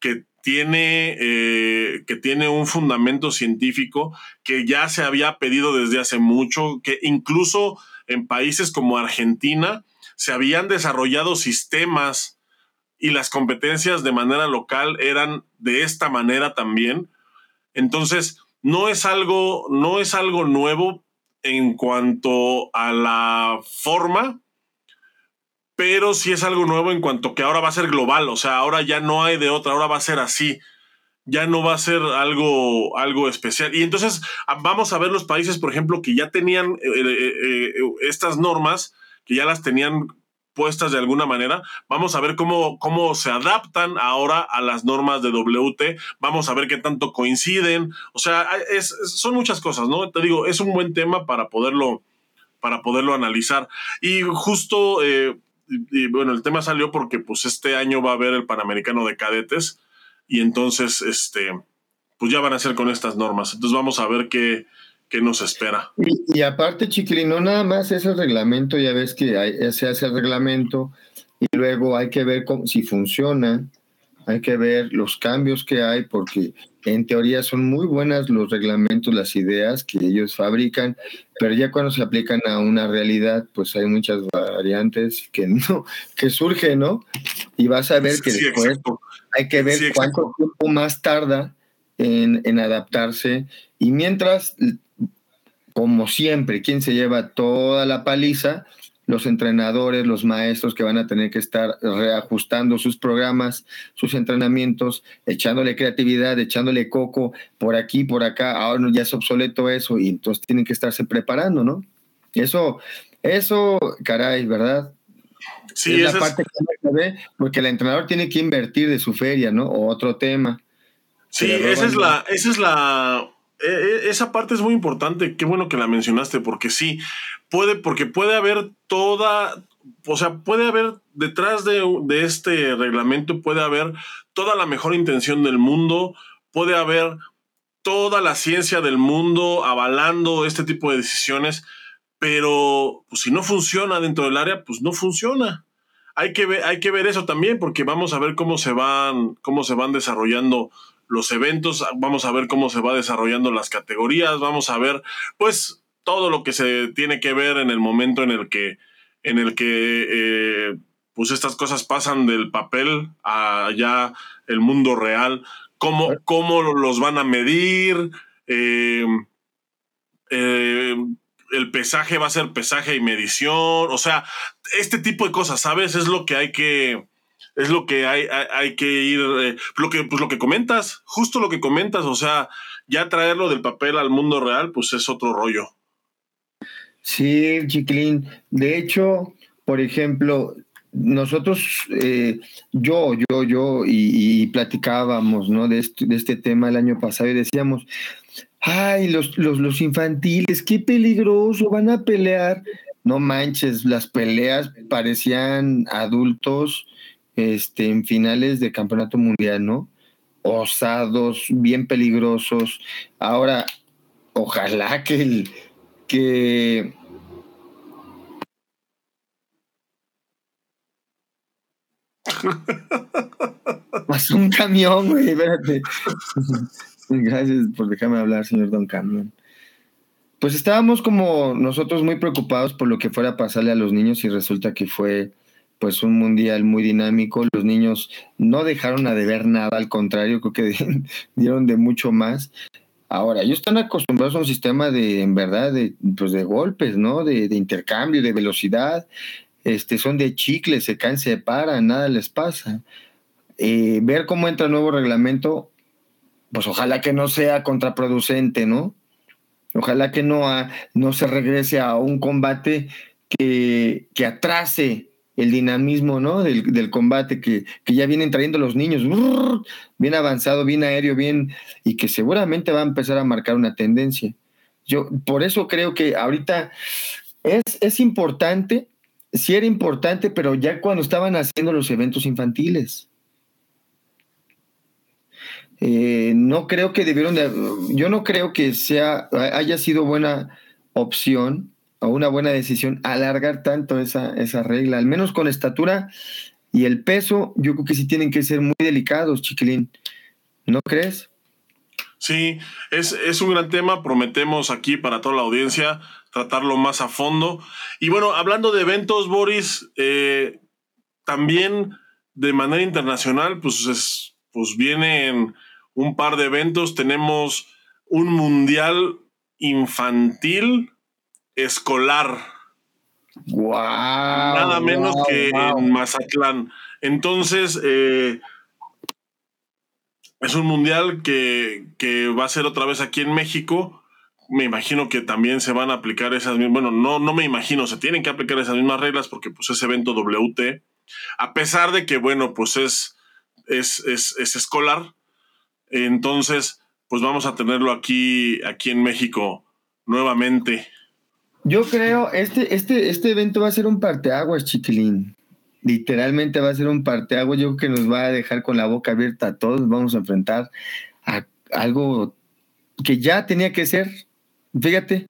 que tiene, eh, que tiene un fundamento científico que ya se había pedido desde hace mucho, que incluso en países como Argentina se habían desarrollado sistemas y las competencias de manera local eran de esta manera también. Entonces, no es algo, no es algo nuevo en cuanto a la forma, pero sí es algo nuevo en cuanto que ahora va a ser global, o sea, ahora ya no hay de otra, ahora va a ser así, ya no va a ser algo, algo especial. Y entonces vamos a ver los países, por ejemplo, que ya tenían eh, eh, eh, estas normas, que ya las tenían puestas de alguna manera. Vamos a ver cómo, cómo se adaptan ahora a las normas de WT. Vamos a ver qué tanto coinciden. O sea, es, son muchas cosas, ¿no? Te digo, es un buen tema para poderlo, para poderlo analizar. Y justo, eh, bueno, el tema salió porque pues este año va a haber el Panamericano de Cadetes y entonces, este, pues ya van a ser con estas normas. Entonces vamos a ver qué, qué nos espera. Y, aparte, Chiquilín, no nada más es el reglamento, ya ves que se hace el reglamento y luego hay que ver cómo, si funciona, hay que ver los cambios que hay, porque en teoría son muy buenas los reglamentos, las ideas que ellos fabrican, pero ya cuando se aplican a una realidad, pues hay muchas variantes que no, que surgen, ¿no? Y vas a ver que después hay que ver cuánto tiempo más tarda en, en adaptarse. Y mientras como siempre, ¿quién se lleva toda la paliza? Los entrenadores, los maestros que van a tener que estar reajustando sus programas, sus entrenamientos, echándole creatividad, echándole coco por aquí, por acá. Ahora ya es obsoleto eso y entonces tienen que estarse preparando, ¿no? Eso, eso, caray, ¿verdad? Sí, es la parte que ve, porque el entrenador tiene que invertir de su feria, ¿no? O otro tema. Sí, esa es la, esa es la esa parte es muy importante. Qué bueno que la mencionaste, porque sí, puede, porque puede haber toda, o sea, puede haber detrás de, de, este reglamento, puede haber toda la mejor intención del mundo, puede haber toda la ciencia del mundo avalando este tipo de decisiones, pero pues, si no funciona dentro del área, pues no funciona. Hay que, ver, hay que ver eso también, porque vamos a ver cómo se van, cómo se van desarrollando los eventos, vamos a ver cómo se va desarrollando las categorías, vamos a ver pues todo lo que se tiene que ver en el momento en el que, en el que eh, pues estas cosas pasan del papel a ya el mundo real, cómo, cómo los van a medir, eh, eh, el pesaje va a ser pesaje y medición, o sea, este tipo de cosas, ¿sabes? Es lo que hay que es lo que hay, hay, que ir, eh, lo que, pues lo que comentas, justo lo que comentas, o sea, ya traerlo del papel al mundo real, pues es otro rollo. Sí, Chiquilín. De hecho, por ejemplo, nosotros, eh, yo, yo, yo, y, platicábamos, ¿no? De este, de este tema el año pasado y decíamos, ay, los, los, los infantiles, qué peligroso, van a pelear. No manches, las peleas parecían adultos este, en finales de campeonato mundial, ¿no? Osados, bien peligrosos. Ahora, ojalá que el que (laughs) Pasó un camión, güey, espérate. Gracias por dejarme hablar, señor Don Camión. Pues estábamos como nosotros muy preocupados por lo que fuera a pasarle a los niños y resulta que fue pues un mundial muy dinámico. Los niños no dejaron a deber nada, al contrario, creo que (laughs) dieron de mucho más. Ahora, ellos están acostumbrados a un sistema de, en verdad, de, pues de golpes, ¿no? De, intercambio, de velocidad. Este, son de chicle, se caen, se paran, nada les pasa. Eh, ver cómo entra el nuevo reglamento, pues ojalá que no sea contraproducente, ¿no? Ojalá que no, no se regrese a un combate que, que atrase el dinamismo ¿no? del, combate que, ya vienen trayendo los niños, bien avanzado, bien aéreo, bien, y que seguramente va a empezar a marcar una tendencia. Yo por eso creo que ahorita es, es importante, sí era importante, pero ya cuando estaban haciendo los eventos infantiles. Eh, no creo que debieron de, yo no creo que sea, haya sido buena opción una buena decisión alargar tanto esa, esa regla, al menos con estatura y el peso, yo creo que sí tienen que ser muy delicados, chiquilín. ¿No crees? Sí, es, es, un gran tema. Prometemos aquí para toda la audiencia tratarlo más a fondo. Y bueno, hablando de eventos, Boris, eh, también de manera internacional, pues, es, pues vienen un par de eventos. Tenemos un mundial infantil escolar. Wow, Nada menos que en Mazatlán. Entonces, eh, es un mundial que, va a ser otra vez aquí en México, me imagino que también se van a aplicar esas mismas, bueno, no, no me imagino, se tienen que aplicar esas mismas reglas porque pues es evento WT, a pesar de que, bueno, pues es, es, es, es escolar, entonces, pues vamos a tenerlo aquí, aquí en México nuevamente. Yo creo, este, este, este evento va a ser un parteaguas, chiquilín. Literalmente va a ser un parteaguas. Yo creo que nos va a dejar con la boca abierta a todos. Vamos a enfrentar a algo que ya tenía que ser. Fíjate,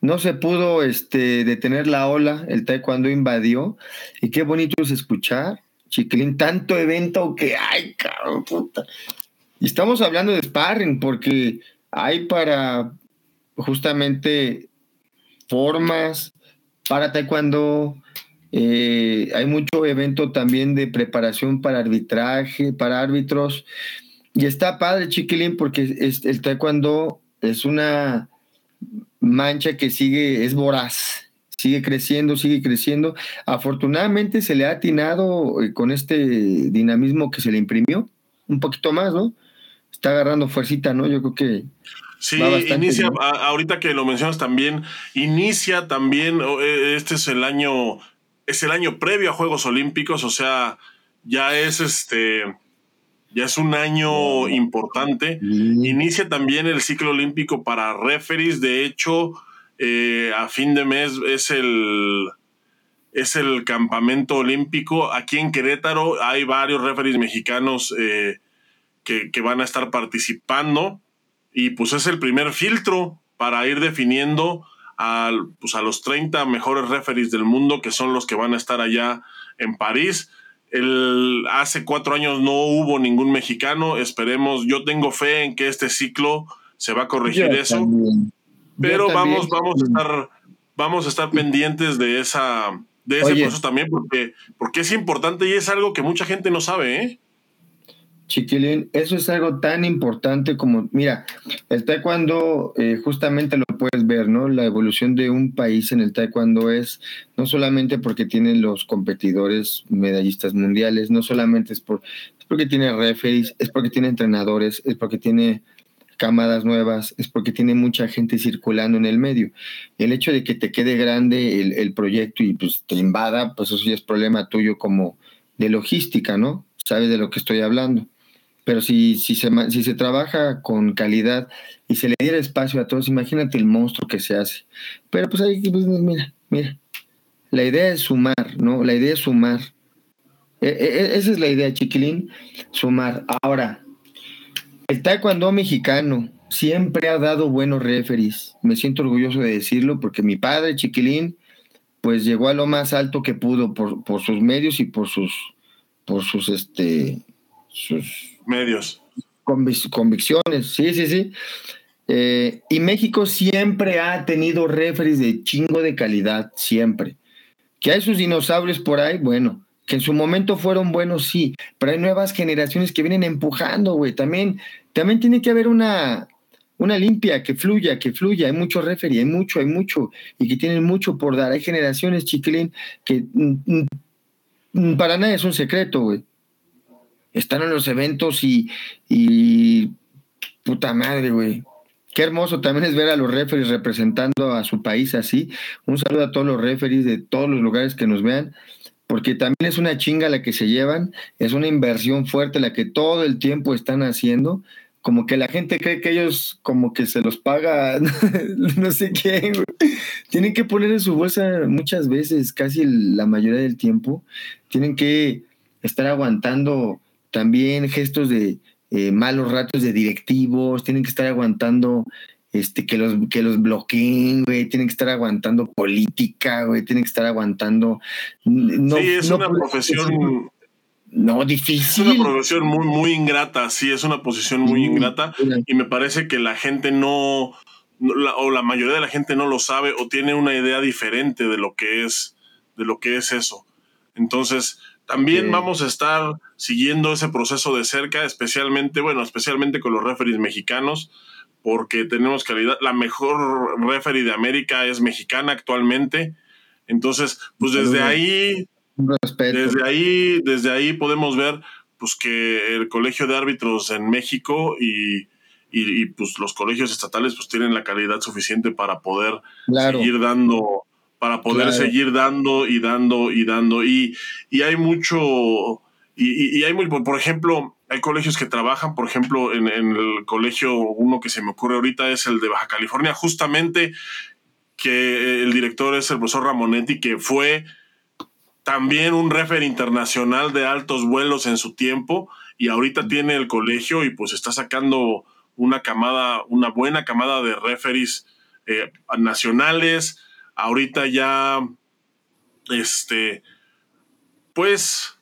no se pudo este, detener la ola, el taekwondo invadió. Y qué bonito es escuchar, chiquilín, tanto evento que hay, cabrón, puta. Y estamos hablando de sparring, porque hay para justamente formas para taekwondo. Eh, hay mucho evento también de preparación para arbitraje, para árbitros. Y está padre, chiquilín, porque el taekwondo es una mancha que sigue, es voraz, sigue creciendo, sigue creciendo. Afortunadamente se le ha atinado eh, con este dinamismo que se le imprimió, un poquito más, ¿no? Está agarrando fuercita, ¿no? Yo creo que Sí, inicia, ahorita que lo mencionas también, inicia también, e, este es el año, es el año previo a Juegos Olímpicos, o sea, ya es este, ya es un año importante. Inicia también el ciclo olímpico para referees, de hecho, eh, a fin de mes es el, es el campamento olímpico. Aquí en Querétaro hay varios referees mexicanos eh, que, que van a estar participando y pues es el primer filtro para ir definiendo a, pues a los 30 mejores referees del mundo, que son los que van a estar allá en París. El, hace cuatro años no hubo ningún mexicano, esperemos, yo tengo fe en que este ciclo se va a corregir eso, pero vamos, vamos a estar, vamos a estar pendientes de esa, de ese proceso también, porque, porque es importante y es algo que mucha gente no sabe, ¿eh? Chiquilín, eso es algo tan importante como, mira, el taekwondo eh, justamente lo puedes ver, ¿no? La evolución de un país en el taekwondo es no solamente porque tiene los competidores medallistas mundiales, no solamente es, por, es porque tiene referees, es porque tiene entrenadores, es porque tiene camadas nuevas, es porque tiene mucha gente circulando en el medio. El hecho de que te quede grande el, el proyecto y pues te invada, pues eso ya es problema tuyo como de logística, ¿no? Sabes de lo que estoy hablando pero si, si, se, si se trabaja con calidad y se le diera espacio a todos, imagínate el monstruo que se hace. Pero pues ahí, pues, mira, mira, la idea es sumar, ¿no? La idea es sumar. E, e, e, esa es la idea, chiquilín, sumar. Ahora, el taekwondo mexicano siempre ha dado buenos referees. Me siento orgulloso de decirlo porque mi padre, chiquilín, pues llegó a lo más alto que pudo por, por sus medios y por sus, por sus, este, sus medios. convicciones, sí, sí, sí. Eh, y México siempre ha tenido referees de chingo de calidad, siempre. Que hay sus dinosaurios por ahí, bueno, que en su momento fueron buenos, sí, pero hay nuevas generaciones que vienen empujando, güey. También, también tiene que haber una, una limpia, que fluya, que fluya. Hay mucho referee, hay mucho, hay mucho, y que tienen mucho por dar. Hay generaciones, chiquilín, que mm, mm, para nada es un secreto, güey están en los eventos y, puta madre, güey. Qué hermoso también es ver a los referees representando a su país así. Un saludo a todos los referees de todos los lugares que nos vean, porque también es una chinga la que se llevan, es una inversión fuerte la que todo el tiempo están haciendo. Como que la gente cree que ellos como que se los paga (laughs) no sé quién. Tienen que poner en su bolsa muchas veces, casi la mayoría del tiempo. Tienen que estar aguantando también gestos de eh, malos ratos de directivos, tienen que estar aguantando este, que los, que los bloqueen, güey, tienen que estar aguantando política, güey, tienen que estar aguantando... No, sí, es una profesión... No, difícil. Es una profesión muy, muy ingrata, sí, es una posición muy ingrata y me parece que la gente no, o la mayoría de la gente no lo sabe o tiene una idea diferente de lo que es, de lo que es eso. Entonces, también vamos a estar siguiendo ese proceso de cerca, especialmente, bueno, especialmente con los referees mexicanos, porque tenemos calidad. La mejor referee de América es mexicana actualmente. Entonces, pues desde ahí, desde ahí, desde ahí podemos ver pues que el colegio de árbitros en México y, y, pues los colegios estatales pues tienen la calidad suficiente para poder seguir dando, para poder seguir dando y dando y dando. Y, y hay mucho, y, y, hay muy, por ejemplo, hay colegios que trabajan, por ejemplo, en, en, el colegio, uno que se me ocurre ahorita es el de Baja California, justamente que el director es el profesor Ramonetti, que fue también un refer internacional de altos vuelos en su tiempo y ahorita tiene el colegio y pues está sacando una camada, una buena camada de referees eh, nacionales. Ahorita ya, este, pues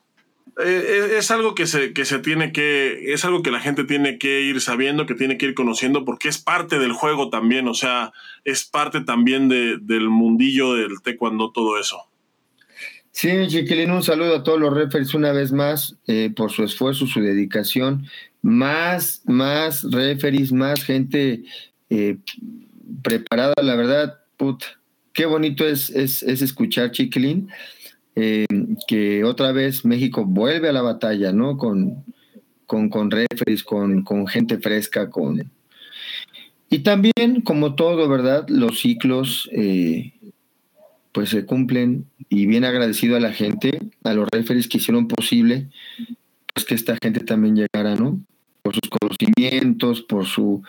eh, es algo que se, que se tiene que, es algo que la gente tiene que ir sabiendo, que tiene que ir conociendo, porque es parte del juego también, o sea, es parte también de, del mundillo del taekwondo, todo eso. Sí, Chiquilín, un saludo a todos los referees una vez más eh, por su esfuerzo, su dedicación. Más, más referees, más gente eh, preparada, la verdad, puta, qué bonito es, es, escuchar, Chiquilín, eh, que otra vez México vuelve a la batalla, ¿no? Con, con, con referees, con, con gente fresca, con... Y también, como todo, ¿verdad? Los ciclos pues se cumplen y bien agradecido a la gente, a los referees que hicieron posible, pues que esta gente también llegara, ¿no? Por sus conocimientos, por su,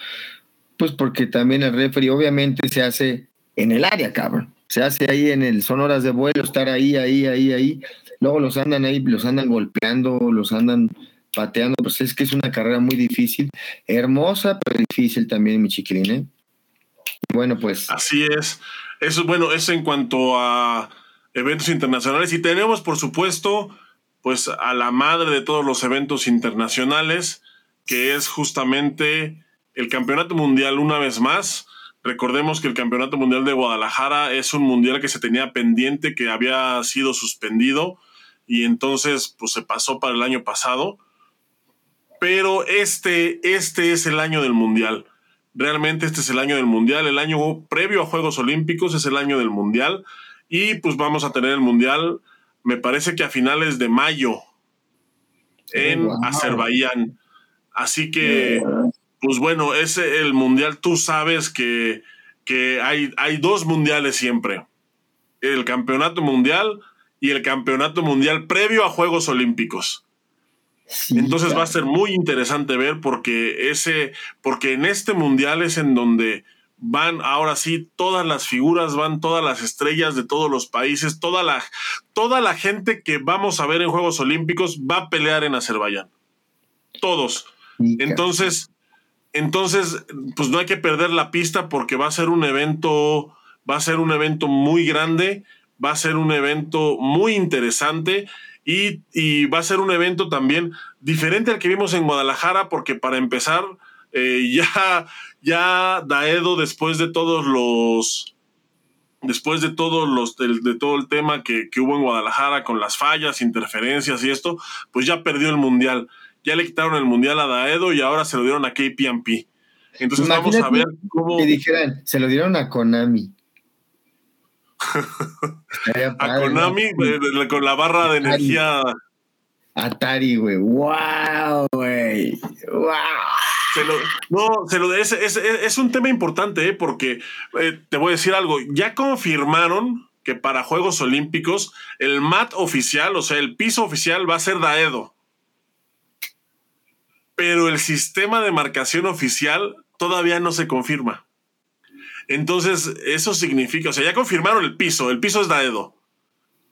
pues porque también el referee obviamente se hace en el área, cabrón. Se hace ahí en el, son horas de vuelo, estar ahí, ahí, ahí, ahí. Luego los andan ahí, los andan golpeando, los andan pateando, pues es que es una carrera muy difícil, hermosa, pero difícil también, mi chiquilín, ¿eh? Bueno, pues. Así es. Eso, bueno, eso en cuanto a eventos internacionales. Y tenemos, por supuesto, pues a la madre de todos los eventos internacionales, que es justamente el Campeonato Mundial una vez más. Recordemos que el Campeonato Mundial de Guadalajara es un mundial que se tenía pendiente, que había sido suspendido y entonces pues se pasó para el año pasado. Pero este, este es el año del mundial. Realmente este es el año del Mundial, el año previo a Juegos Olímpicos es el año del Mundial y pues vamos a tener el Mundial, me parece que a finales de mayo en Azerbaiyán. Así que, pues bueno, ese el Mundial, tú sabes que, que hay, hay dos Mundiales siempre, el Campeonato Mundial y el Campeonato Mundial previo a Juegos Olímpicos. Entonces va a ser muy interesante ver porque ese, porque en este mundial es en donde van ahora sí todas las figuras, van todas las estrellas de todos los países, toda la, toda la gente que vamos a ver en Juegos Olímpicos va a pelear en Azerbaiyán. Todos. Entonces, entonces, pues no hay que perder la pista porque va a ser un evento, va a ser un evento muy grande, va a ser un evento muy interesante y, va a ser un evento también diferente al que vimos en Guadalajara, porque para empezar, eh, (laughs) ya, ya Daedo, después de todos los. Después de todos los, de, todo el tema que, hubo en Guadalajara con las fallas, interferencias y esto, pues ya perdió el mundial. Ya le quitaron el mundial a Daedo y ahora se lo dieron a KPMP. Entonces vamos a ver cómo. Que dijeran, se lo dieron a Konami (laughs) a Konami con la barra de energía. Atari, güey. ¡Wow, güey! ¡Wow! no, se lo, es, es, un tema importante, ¿eh? porque eh, te voy a decir algo. Ya confirmaron que para Juegos Olímpicos el mat oficial, o sea, el piso oficial va a ser Daedo. Pero el sistema de marcación oficial todavía no se confirma. Entonces, eso significa, o sea, ya confirmaron el piso, el piso es Daedo.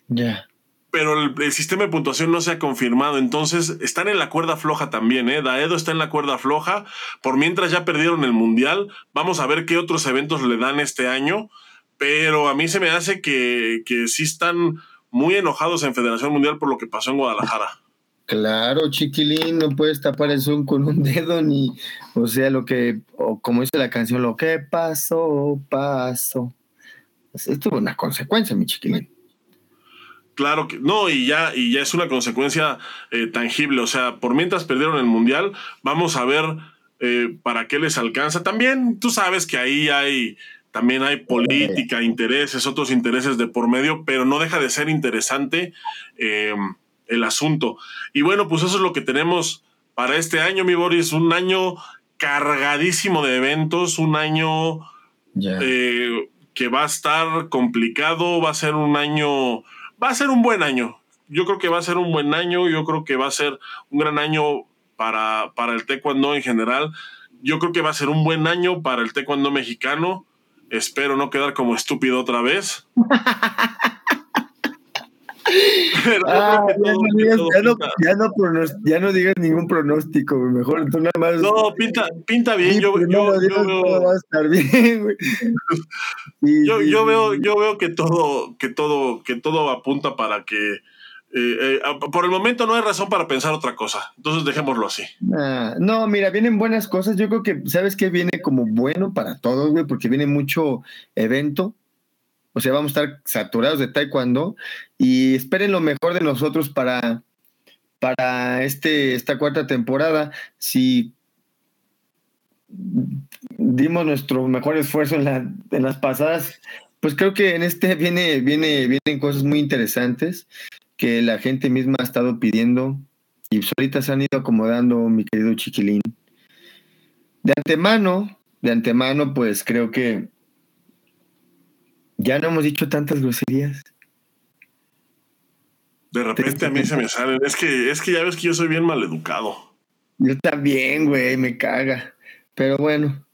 Ya. Pero el, sistema de puntuación no se ha confirmado, entonces están en la cuerda floja también, ¿eh? Daedo está en la cuerda floja, por mientras ya perdieron el Mundial, vamos a ver qué otros eventos le dan este año, pero a mí se me hace que, que sí están muy enojados en Federación Mundial por lo que pasó en Guadalajara. Claro, chiquilín, no puedes tapar el zoom con un (laughs) dedo ni, o sea, lo que, o como dice la canción, lo que pasó, pasó. Esto es una consecuencia, mi chiquilín. Claro que no, y ya, y ya es una consecuencia eh, tangible. O sea, por mientras perdieron el mundial, vamos a ver eh, para qué les alcanza. También tú sabes que ahí hay, también hay política, intereses, otros intereses de por medio, pero no deja de ser interesante. Eh, el asunto. Y bueno, pues eso es lo que tenemos para este año, mi Boris, un año cargadísimo de eventos, un año eh, que va a estar complicado, va a ser un año, va a ser un buen año. Yo creo que va a ser un buen año, yo creo que va a ser un gran año para, para el taekwondo en general. Yo creo que va a ser un buen año para el taekwondo mexicano. Espero no quedar como estúpido otra vez. (laughs) ya, no, digas, ningún pronóstico, mejor tú nada más. No, pinta, pinta bien. Yo, yo, yo, veo, yo veo que todo, que todo, que todo apunta para que eh, eh, por el momento no hay razón para pensar otra cosa. Entonces dejémoslo así. no, mira, vienen buenas cosas. Yo creo que, ¿sabes qué? Viene como bueno para todos, güey, porque viene mucho evento. O sea, vamos a estar saturados de taekwondo y esperen lo mejor de nosotros para, para este, esta cuarta temporada. Si dimos nuestro mejor esfuerzo en, la, en las pasadas, pues creo que en este viene, viene, vienen cosas muy interesantes que la gente misma ha estado pidiendo y ahorita se han ido acomodando, mi querido chiquilín. De antemano, de antemano, pues creo que ya no hemos dicho tantas groserías. De repente a mí se me salen. Es que, es que ya ves que yo soy bien maleducado. Yo también, güey, me caga. Pero bueno,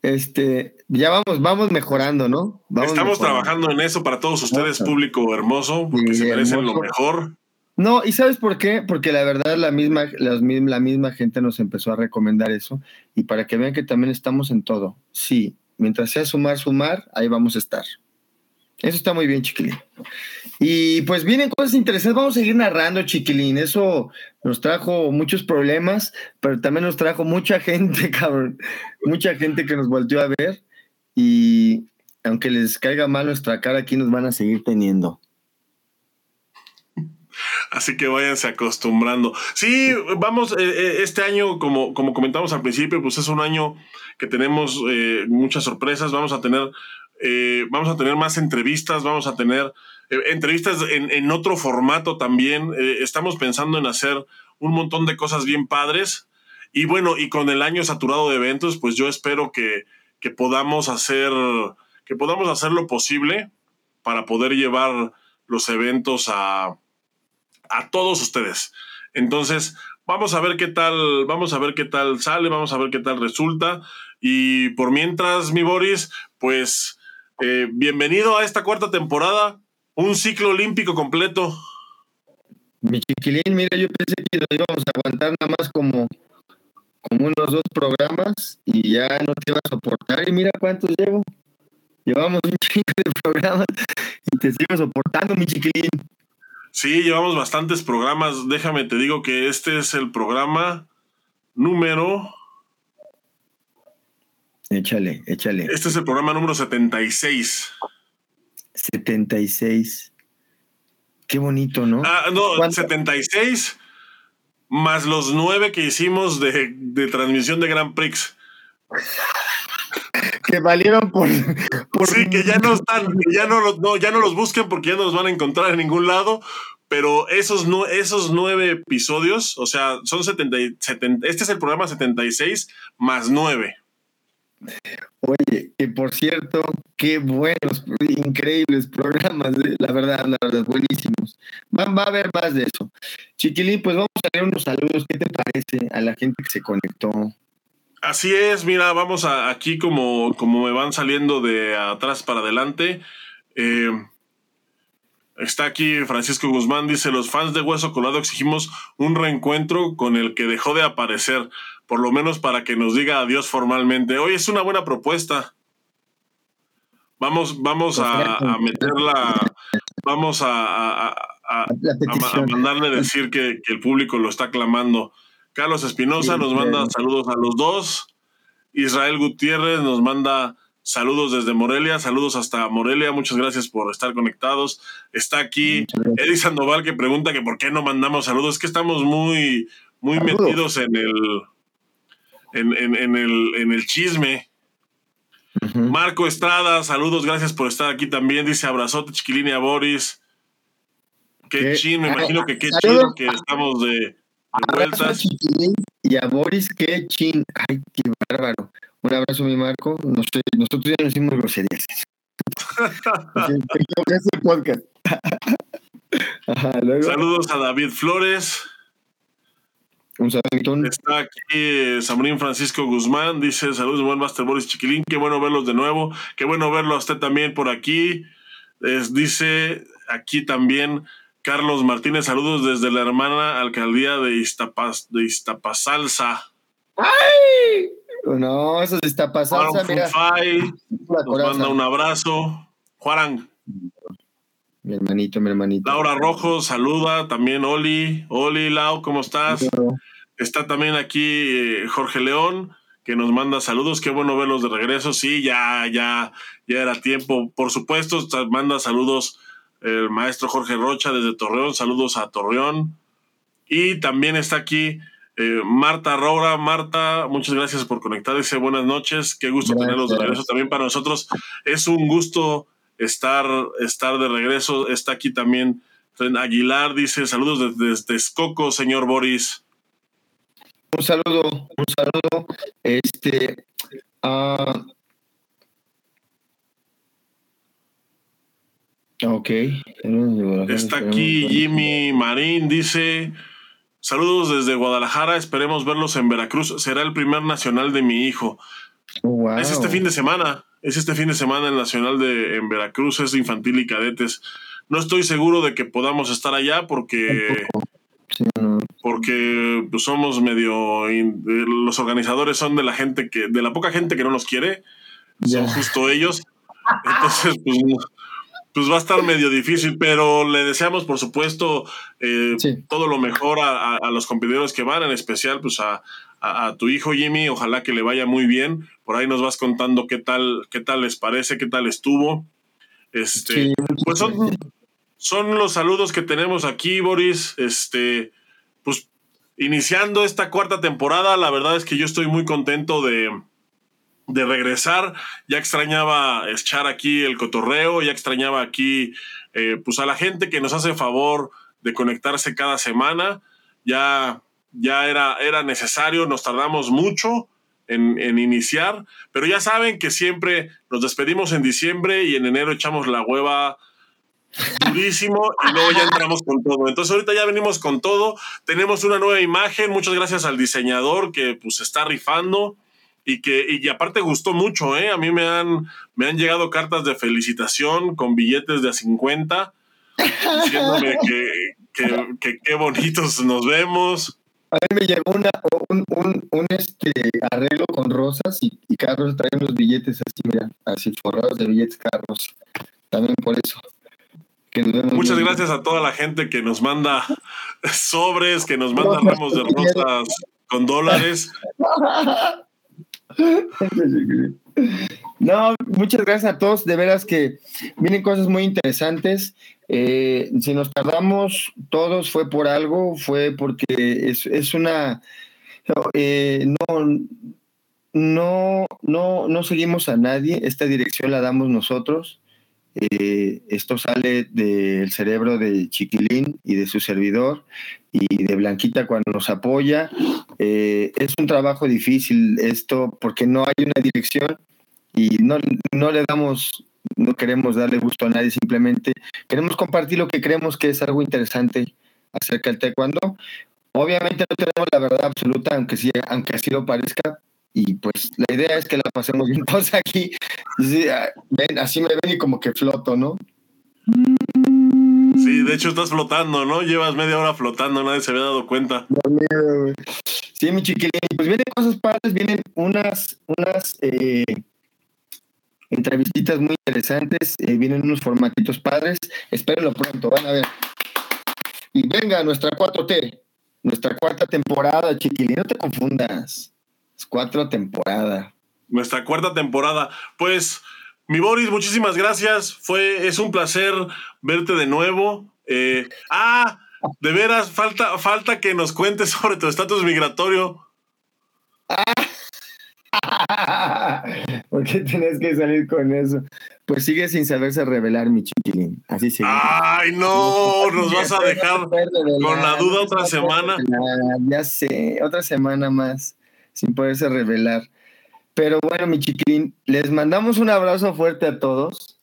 este, ya vamos, vamos mejorando, ¿no? Estamos trabajando en eso para todos ustedes, público hermoso, porque se merecen lo mejor. No, ¿y sabes por qué? Porque la verdad la misma, la misma gente nos empezó a recomendar eso y para que vean que también estamos en todo. Sí, mientras sea sumar, sumar, ahí vamos a estar. Eso está muy bien, chiquilín. Y pues vienen cosas interesantes. Vamos a seguir narrando, chiquilín. Eso nos trajo muchos problemas, pero también nos trajo mucha gente, (laughs) cabrón. Mucha gente que nos volteó a ver. Y aunque les caiga mal nuestra cara, aquí nos van a seguir teniendo. Así que váyanse acostumbrando. Sí, vamos, eh, eh, este año, como, como comentamos al principio, pues es un año que tenemos eh, muchas sorpresas. Vamos a tener eh, vamos a tener más entrevistas, vamos a tener eh, entrevistas en, otro formato también. Eh, estamos pensando en hacer un montón de cosas bien padres. Y bueno, y con el año saturado de eventos, pues yo espero que, podamos hacer que podamos hacer lo posible para poder llevar los eventos a, a todos ustedes. Entonces, vamos a ver qué tal, vamos a ver qué tal sale, vamos a ver qué tal resulta. Y por mientras, mi Boris, pues eh, bienvenido a esta cuarta temporada, un ciclo olímpico completo. Mi chiquilín, mira, yo pensé que lo íbamos a aguantar nada más como, como unos dos programas y ya no te iba a soportar. Y mira cuántos llevo. Llevamos un (laughs) chingo de programas y te sigo soportando, mi chiquilín. Sí, llevamos bastantes programas. Déjame, te digo que este es el programa número Échale, échale. Este es el programa número 76. 76. Qué bonito, ¿no? Ah, no, 76 más los nueve que hicimos de, transmisión de Grand Prix. que valieron por, Sí, que ya no están, ya no, ya no los busquen porque ya no los van a encontrar en ningún lado. Pero esos, esos nueve episodios, o sea, son 70, 70, este es el programa 76 más nueve. Oye, que por cierto, qué buenos, increíbles programas, la verdad, la buenísimos. Va, va, a haber más de eso. Chiquilín, pues vamos a leer unos saludos, ¿qué te parece a la gente que se conectó? Así es, mira, vamos a, aquí como, como me van saliendo de atrás para adelante. Eh, está aquí Francisco Guzmán, dice, los fans de Hueso Colado exigimos un reencuentro con el que dejó de aparecer por lo menos para que nos diga adiós formalmente. Hoy es una buena propuesta. Vamos, vamos a, meterla, vamos a, mandarle decir que, el público lo está clamando. Carlos Espinosa nos manda saludos a los dos. Israel Gutiérrez nos manda saludos desde Morelia, saludos hasta Morelia, muchas gracias por estar conectados. Está aquí Eddie Sandoval que pregunta que por qué no mandamos saludos, es que estamos muy, muy metidos en el, en, el, en el chisme. Marco Estrada, saludos, gracias por estar aquí también. Dice abrazote, chiquilín a Boris. Qué, chin, me imagino que qué chido que estamos de, vuelta. Y y a Boris Kechin. Ay, qué bárbaro. Un abrazo, mi Marco. nosotros ya nos hicimos groserías. (laughs) (laughs) Saludos a David Flores. Un saludo. Está aquí eh, Samurín Francisco Guzmán. Dice: Saludos, buen Master Boris Chiquilín. Qué bueno verlos de nuevo. Qué bueno verlo a usted también por aquí. dice aquí también Carlos Martínez. Saludos desde la hermana alcaldía de, Iztapas, de Iztapasalsa. ¡Ay! No, eso es Iztapasalsa. Mira. nos manda un abrazo. Juan. Mi hermanito, mi hermanito. Laura Rojo, saluda. También Oli. Oli, Lau, ¿cómo estás? Está también aquí eh, Jorge León, que nos manda saludos. Qué bueno verlos de regreso. Sí, ya, ya, ya era tiempo. Por supuesto, manda saludos el maestro Jorge Rocha desde Torreón. Saludos a Torreón. Y también está aquí eh, Marta Roura. Marta, muchas gracias por conectar. Dice buenas noches. Qué gusto tenerlos de regreso. También para nosotros es un gusto estar, estar de regreso. Está aquí también Aguilar, dice saludos desde, Escoco, señor Boris. Un saludo, un saludo. Este, uh, ok. Está aquí Jimmy Marín, dice saludos desde Guadalajara, esperemos verlos en Veracruz. Será el primer nacional de mi hijo. Es este fin de semana es este fin de semana el Nacional de en Veracruz, es infantil y cadetes. No estoy seguro de que podamos estar allá porque porque pues, somos medio los organizadores son de la gente que de la poca gente que no nos quiere, son justo ellos. (laughs) Entonces pues, pues, va a estar medio difícil, pero le deseamos por supuesto eh, todo lo mejor a, a, los competidores que van, en especial pues a, a, tu hijo Jimmy, ojalá que le vaya muy bien. Por ahí nos vas contando qué tal, qué tal les parece, qué tal estuvo. Este, pues son, son los saludos que tenemos aquí, Boris. Este, pues iniciando esta cuarta temporada, la verdad es que yo estoy muy contento de, de regresar. Ya extrañaba echar aquí el cotorreo, ya extrañaba aquí eh, pues a la gente que nos hace favor de conectarse cada semana. Ya ya era, era necesario, nos tardamos mucho en, iniciar, pero ya saben que siempre nos despedimos en diciembre y en enero echamos la hueva durísimo y luego ya entramos con todo. Entonces ahorita ya venimos con todo, tenemos una nueva imagen, muchas gracias al diseñador que pues está rifando y que y aparte gustó mucho, ¿eh? A mí me han, me han llegado cartas de felicitación con billetes de a 50 diciéndome que qué bonitos nos vemos. A mí me llegó una, un, un, un este arreglo con rosas y, y Carlos trae unos billetes así, mira, así forrados de billetes Carlos. También por eso. Muchas gracias a toda la gente que nos manda (laughs) sobres, que nos manda (laughs) ramos de rosas con dólares. No, muchas gracias a todos. De veras que vienen cosas muy interesantes. Eh, si nos tardamos todos fue por algo, fue porque es, es una... Eh, no, no, no, no seguimos a nadie, esta dirección la damos nosotros. Eh, esto sale del cerebro de Chiquilín y de su servidor y de Blanquita cuando nos apoya. es un trabajo difícil esto porque no hay una dirección y no, no le damos, no queremos darle gusto a nadie, simplemente queremos compartir lo que creemos que es algo interesante acerca del taekwondo. Obviamente no tenemos la verdad absoluta, aunque sí, aunque así lo parezca, y pues la idea es que la pasemos bien (laughs) todos aquí. Ah, ven, así me ven y como que floto, ¿no? Sí, de hecho estás flotando, ¿no? Llevas media hora flotando, nadie se había dado cuenta. Sí, mi chiquilín, pues vienen cosas padres, vienen unas, unas eh, entrevistitas muy interesantes, eh, vienen unos formatitos padres, espérenlo pronto, van a ver. Y venga, nuestra 4T, nuestra cuarta temporada, chiquilín, no te confundas, es cuatro temporada. Nuestra cuarta temporada, pues... Mi Boris, muchísimas gracias. Fue, es un placer verte de nuevo. Eh, ah, de veras, falta, falta que nos cuentes (laughs) sobre tu estatus migratorio. (laughs) ¿Por qué tienes que salir con eso? pues sigue sin saberse revelar, mi chiquilín. Así sigue. Ay, no, nos vas a dejar con la duda otra semana. Ya sé, otra semana más sin poderse revelar. Pero bueno, mi chiquilín, les mandamos un abrazo fuerte a todos.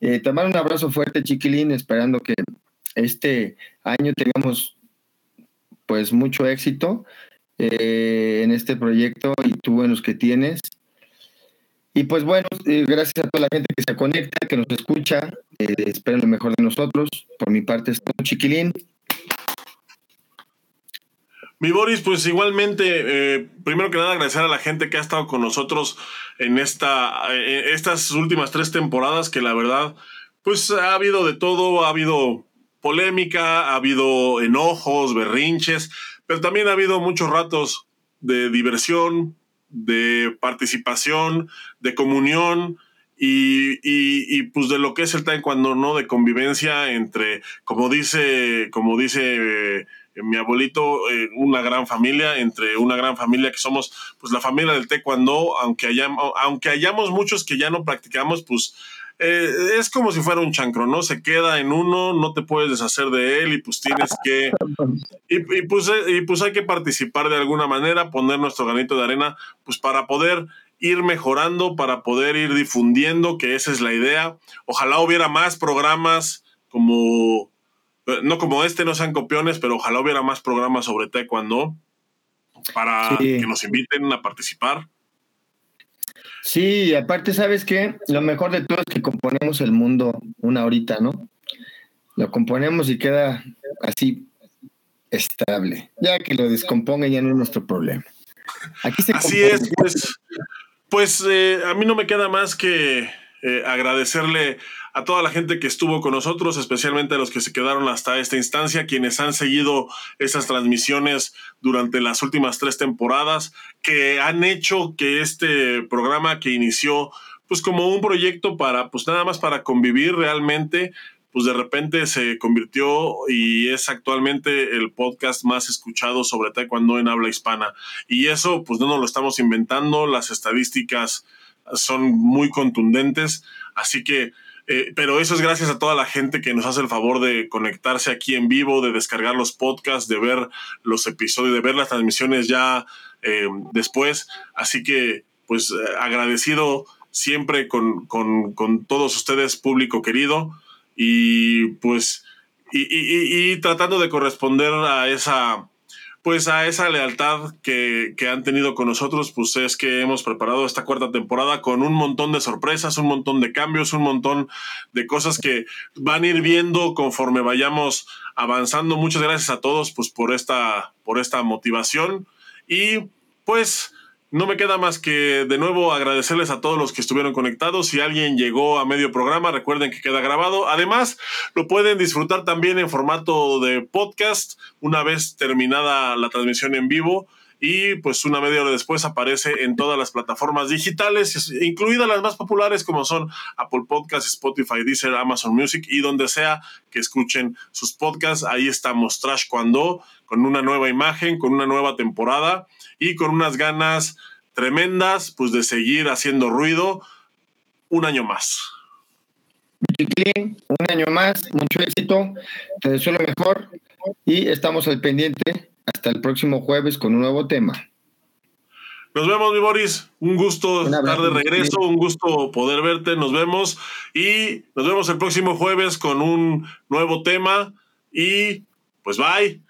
Eh, tomar un abrazo fuerte, chiquilín, esperando que este año tengamos pues mucho éxito eh, en este proyecto y tú en los que tienes. Y pues bueno, eh, gracias a toda la gente que se conecta, que nos escucha. Eh, espero lo mejor de nosotros. Por mi parte es todo, chiquilín. Mi Boris, pues igualmente, eh, primero que nada agradecer a la gente que ha estado con nosotros en esta, estas últimas tres temporadas, que la verdad, pues ha habido de todo, ha habido polémica, ha habido enojos, berrinches, pero también ha habido muchos ratos de diversión, de participación, de comunión y, y, pues de lo que es el taekwondo, ¿no? De convivencia entre, como dice, como dice eh, mi abuelito, eh, una gran familia, entre una gran familia que somos, pues la familia del taekwondo, aunque, hayamos, aunque hayamos muchos que ya no practicamos, pues eh, es como si fuera un chancro, ¿no? Se queda en uno, no te puedes deshacer de él y pues tienes que... Y, pues, eh, y pues hay que participar de alguna manera, poner nuestro granito de arena, pues para poder ir mejorando, para poder ir difundiendo, que esa es la idea. Ojalá hubiera más programas como, eh, no como este, no sean copiones, pero ojalá hubiera más programas sobre taekwondo para que nos inviten a participar. Sí, aparte, ¿sabes qué? Lo mejor de todo es que componemos el mundo una horita, ¿no? Lo componemos y queda así estable. Ya que lo descomponga ya no es nuestro problema. así es, pues, pues eh, a mí no me queda más que eh, agradecerle a toda la gente que estuvo con nosotros, especialmente a los que se quedaron hasta esta instancia, quienes han seguido esas transmisiones durante las últimas tres temporadas, que han hecho que este programa que inició pues como un proyecto para pues nada más para convivir realmente pues de repente se convirtió y es actualmente el podcast más escuchado sobre taekwondo en habla hispana. Y eso pues no nos lo estamos inventando, las estadísticas son muy contundentes, así que eh, pero eso es gracias a toda la gente que nos hace el favor de conectarse aquí en vivo, de descargar los podcasts, de ver los episodios, de ver las transmisiones ya eh, después. Así que, pues, eh, agradecido siempre con, con, todos ustedes, público querido, y pues, y tratando de corresponder a esa pues a esa lealtad que, han tenido con nosotros, pues es que hemos preparado esta cuarta temporada con un montón de sorpresas, un montón de cambios, un montón de cosas que van a ir viendo conforme vayamos avanzando. Muchas gracias a todos pues por esta, por esta motivación y pues no me queda más que de nuevo agradecerles a todos los que estuvieron conectados. Si alguien llegó a medio programa, recuerden que queda grabado. Además, lo pueden disfrutar también en formato de podcast una vez terminada la transmisión en vivo. Y pues una media hora después aparece en todas las plataformas digitales, incluidas las más populares como son Apple Podcasts, Spotify, Deezer, Amazon Music y donde sea que escuchen sus podcasts. Ahí estamos Trash Cuando, con una nueva imagen, con una nueva temporada y con unas ganas tremendas, pues de seguir haciendo ruido un año más. Un año más, mucho éxito, te deseo lo mejor y estamos al pendiente hasta el próximo jueves con un nuevo tema. Nos vemos, mi Boris. Un gusto estar de regreso, un gusto poder verte. Nos vemos y nos vemos el próximo jueves con un nuevo tema. Y pues bye.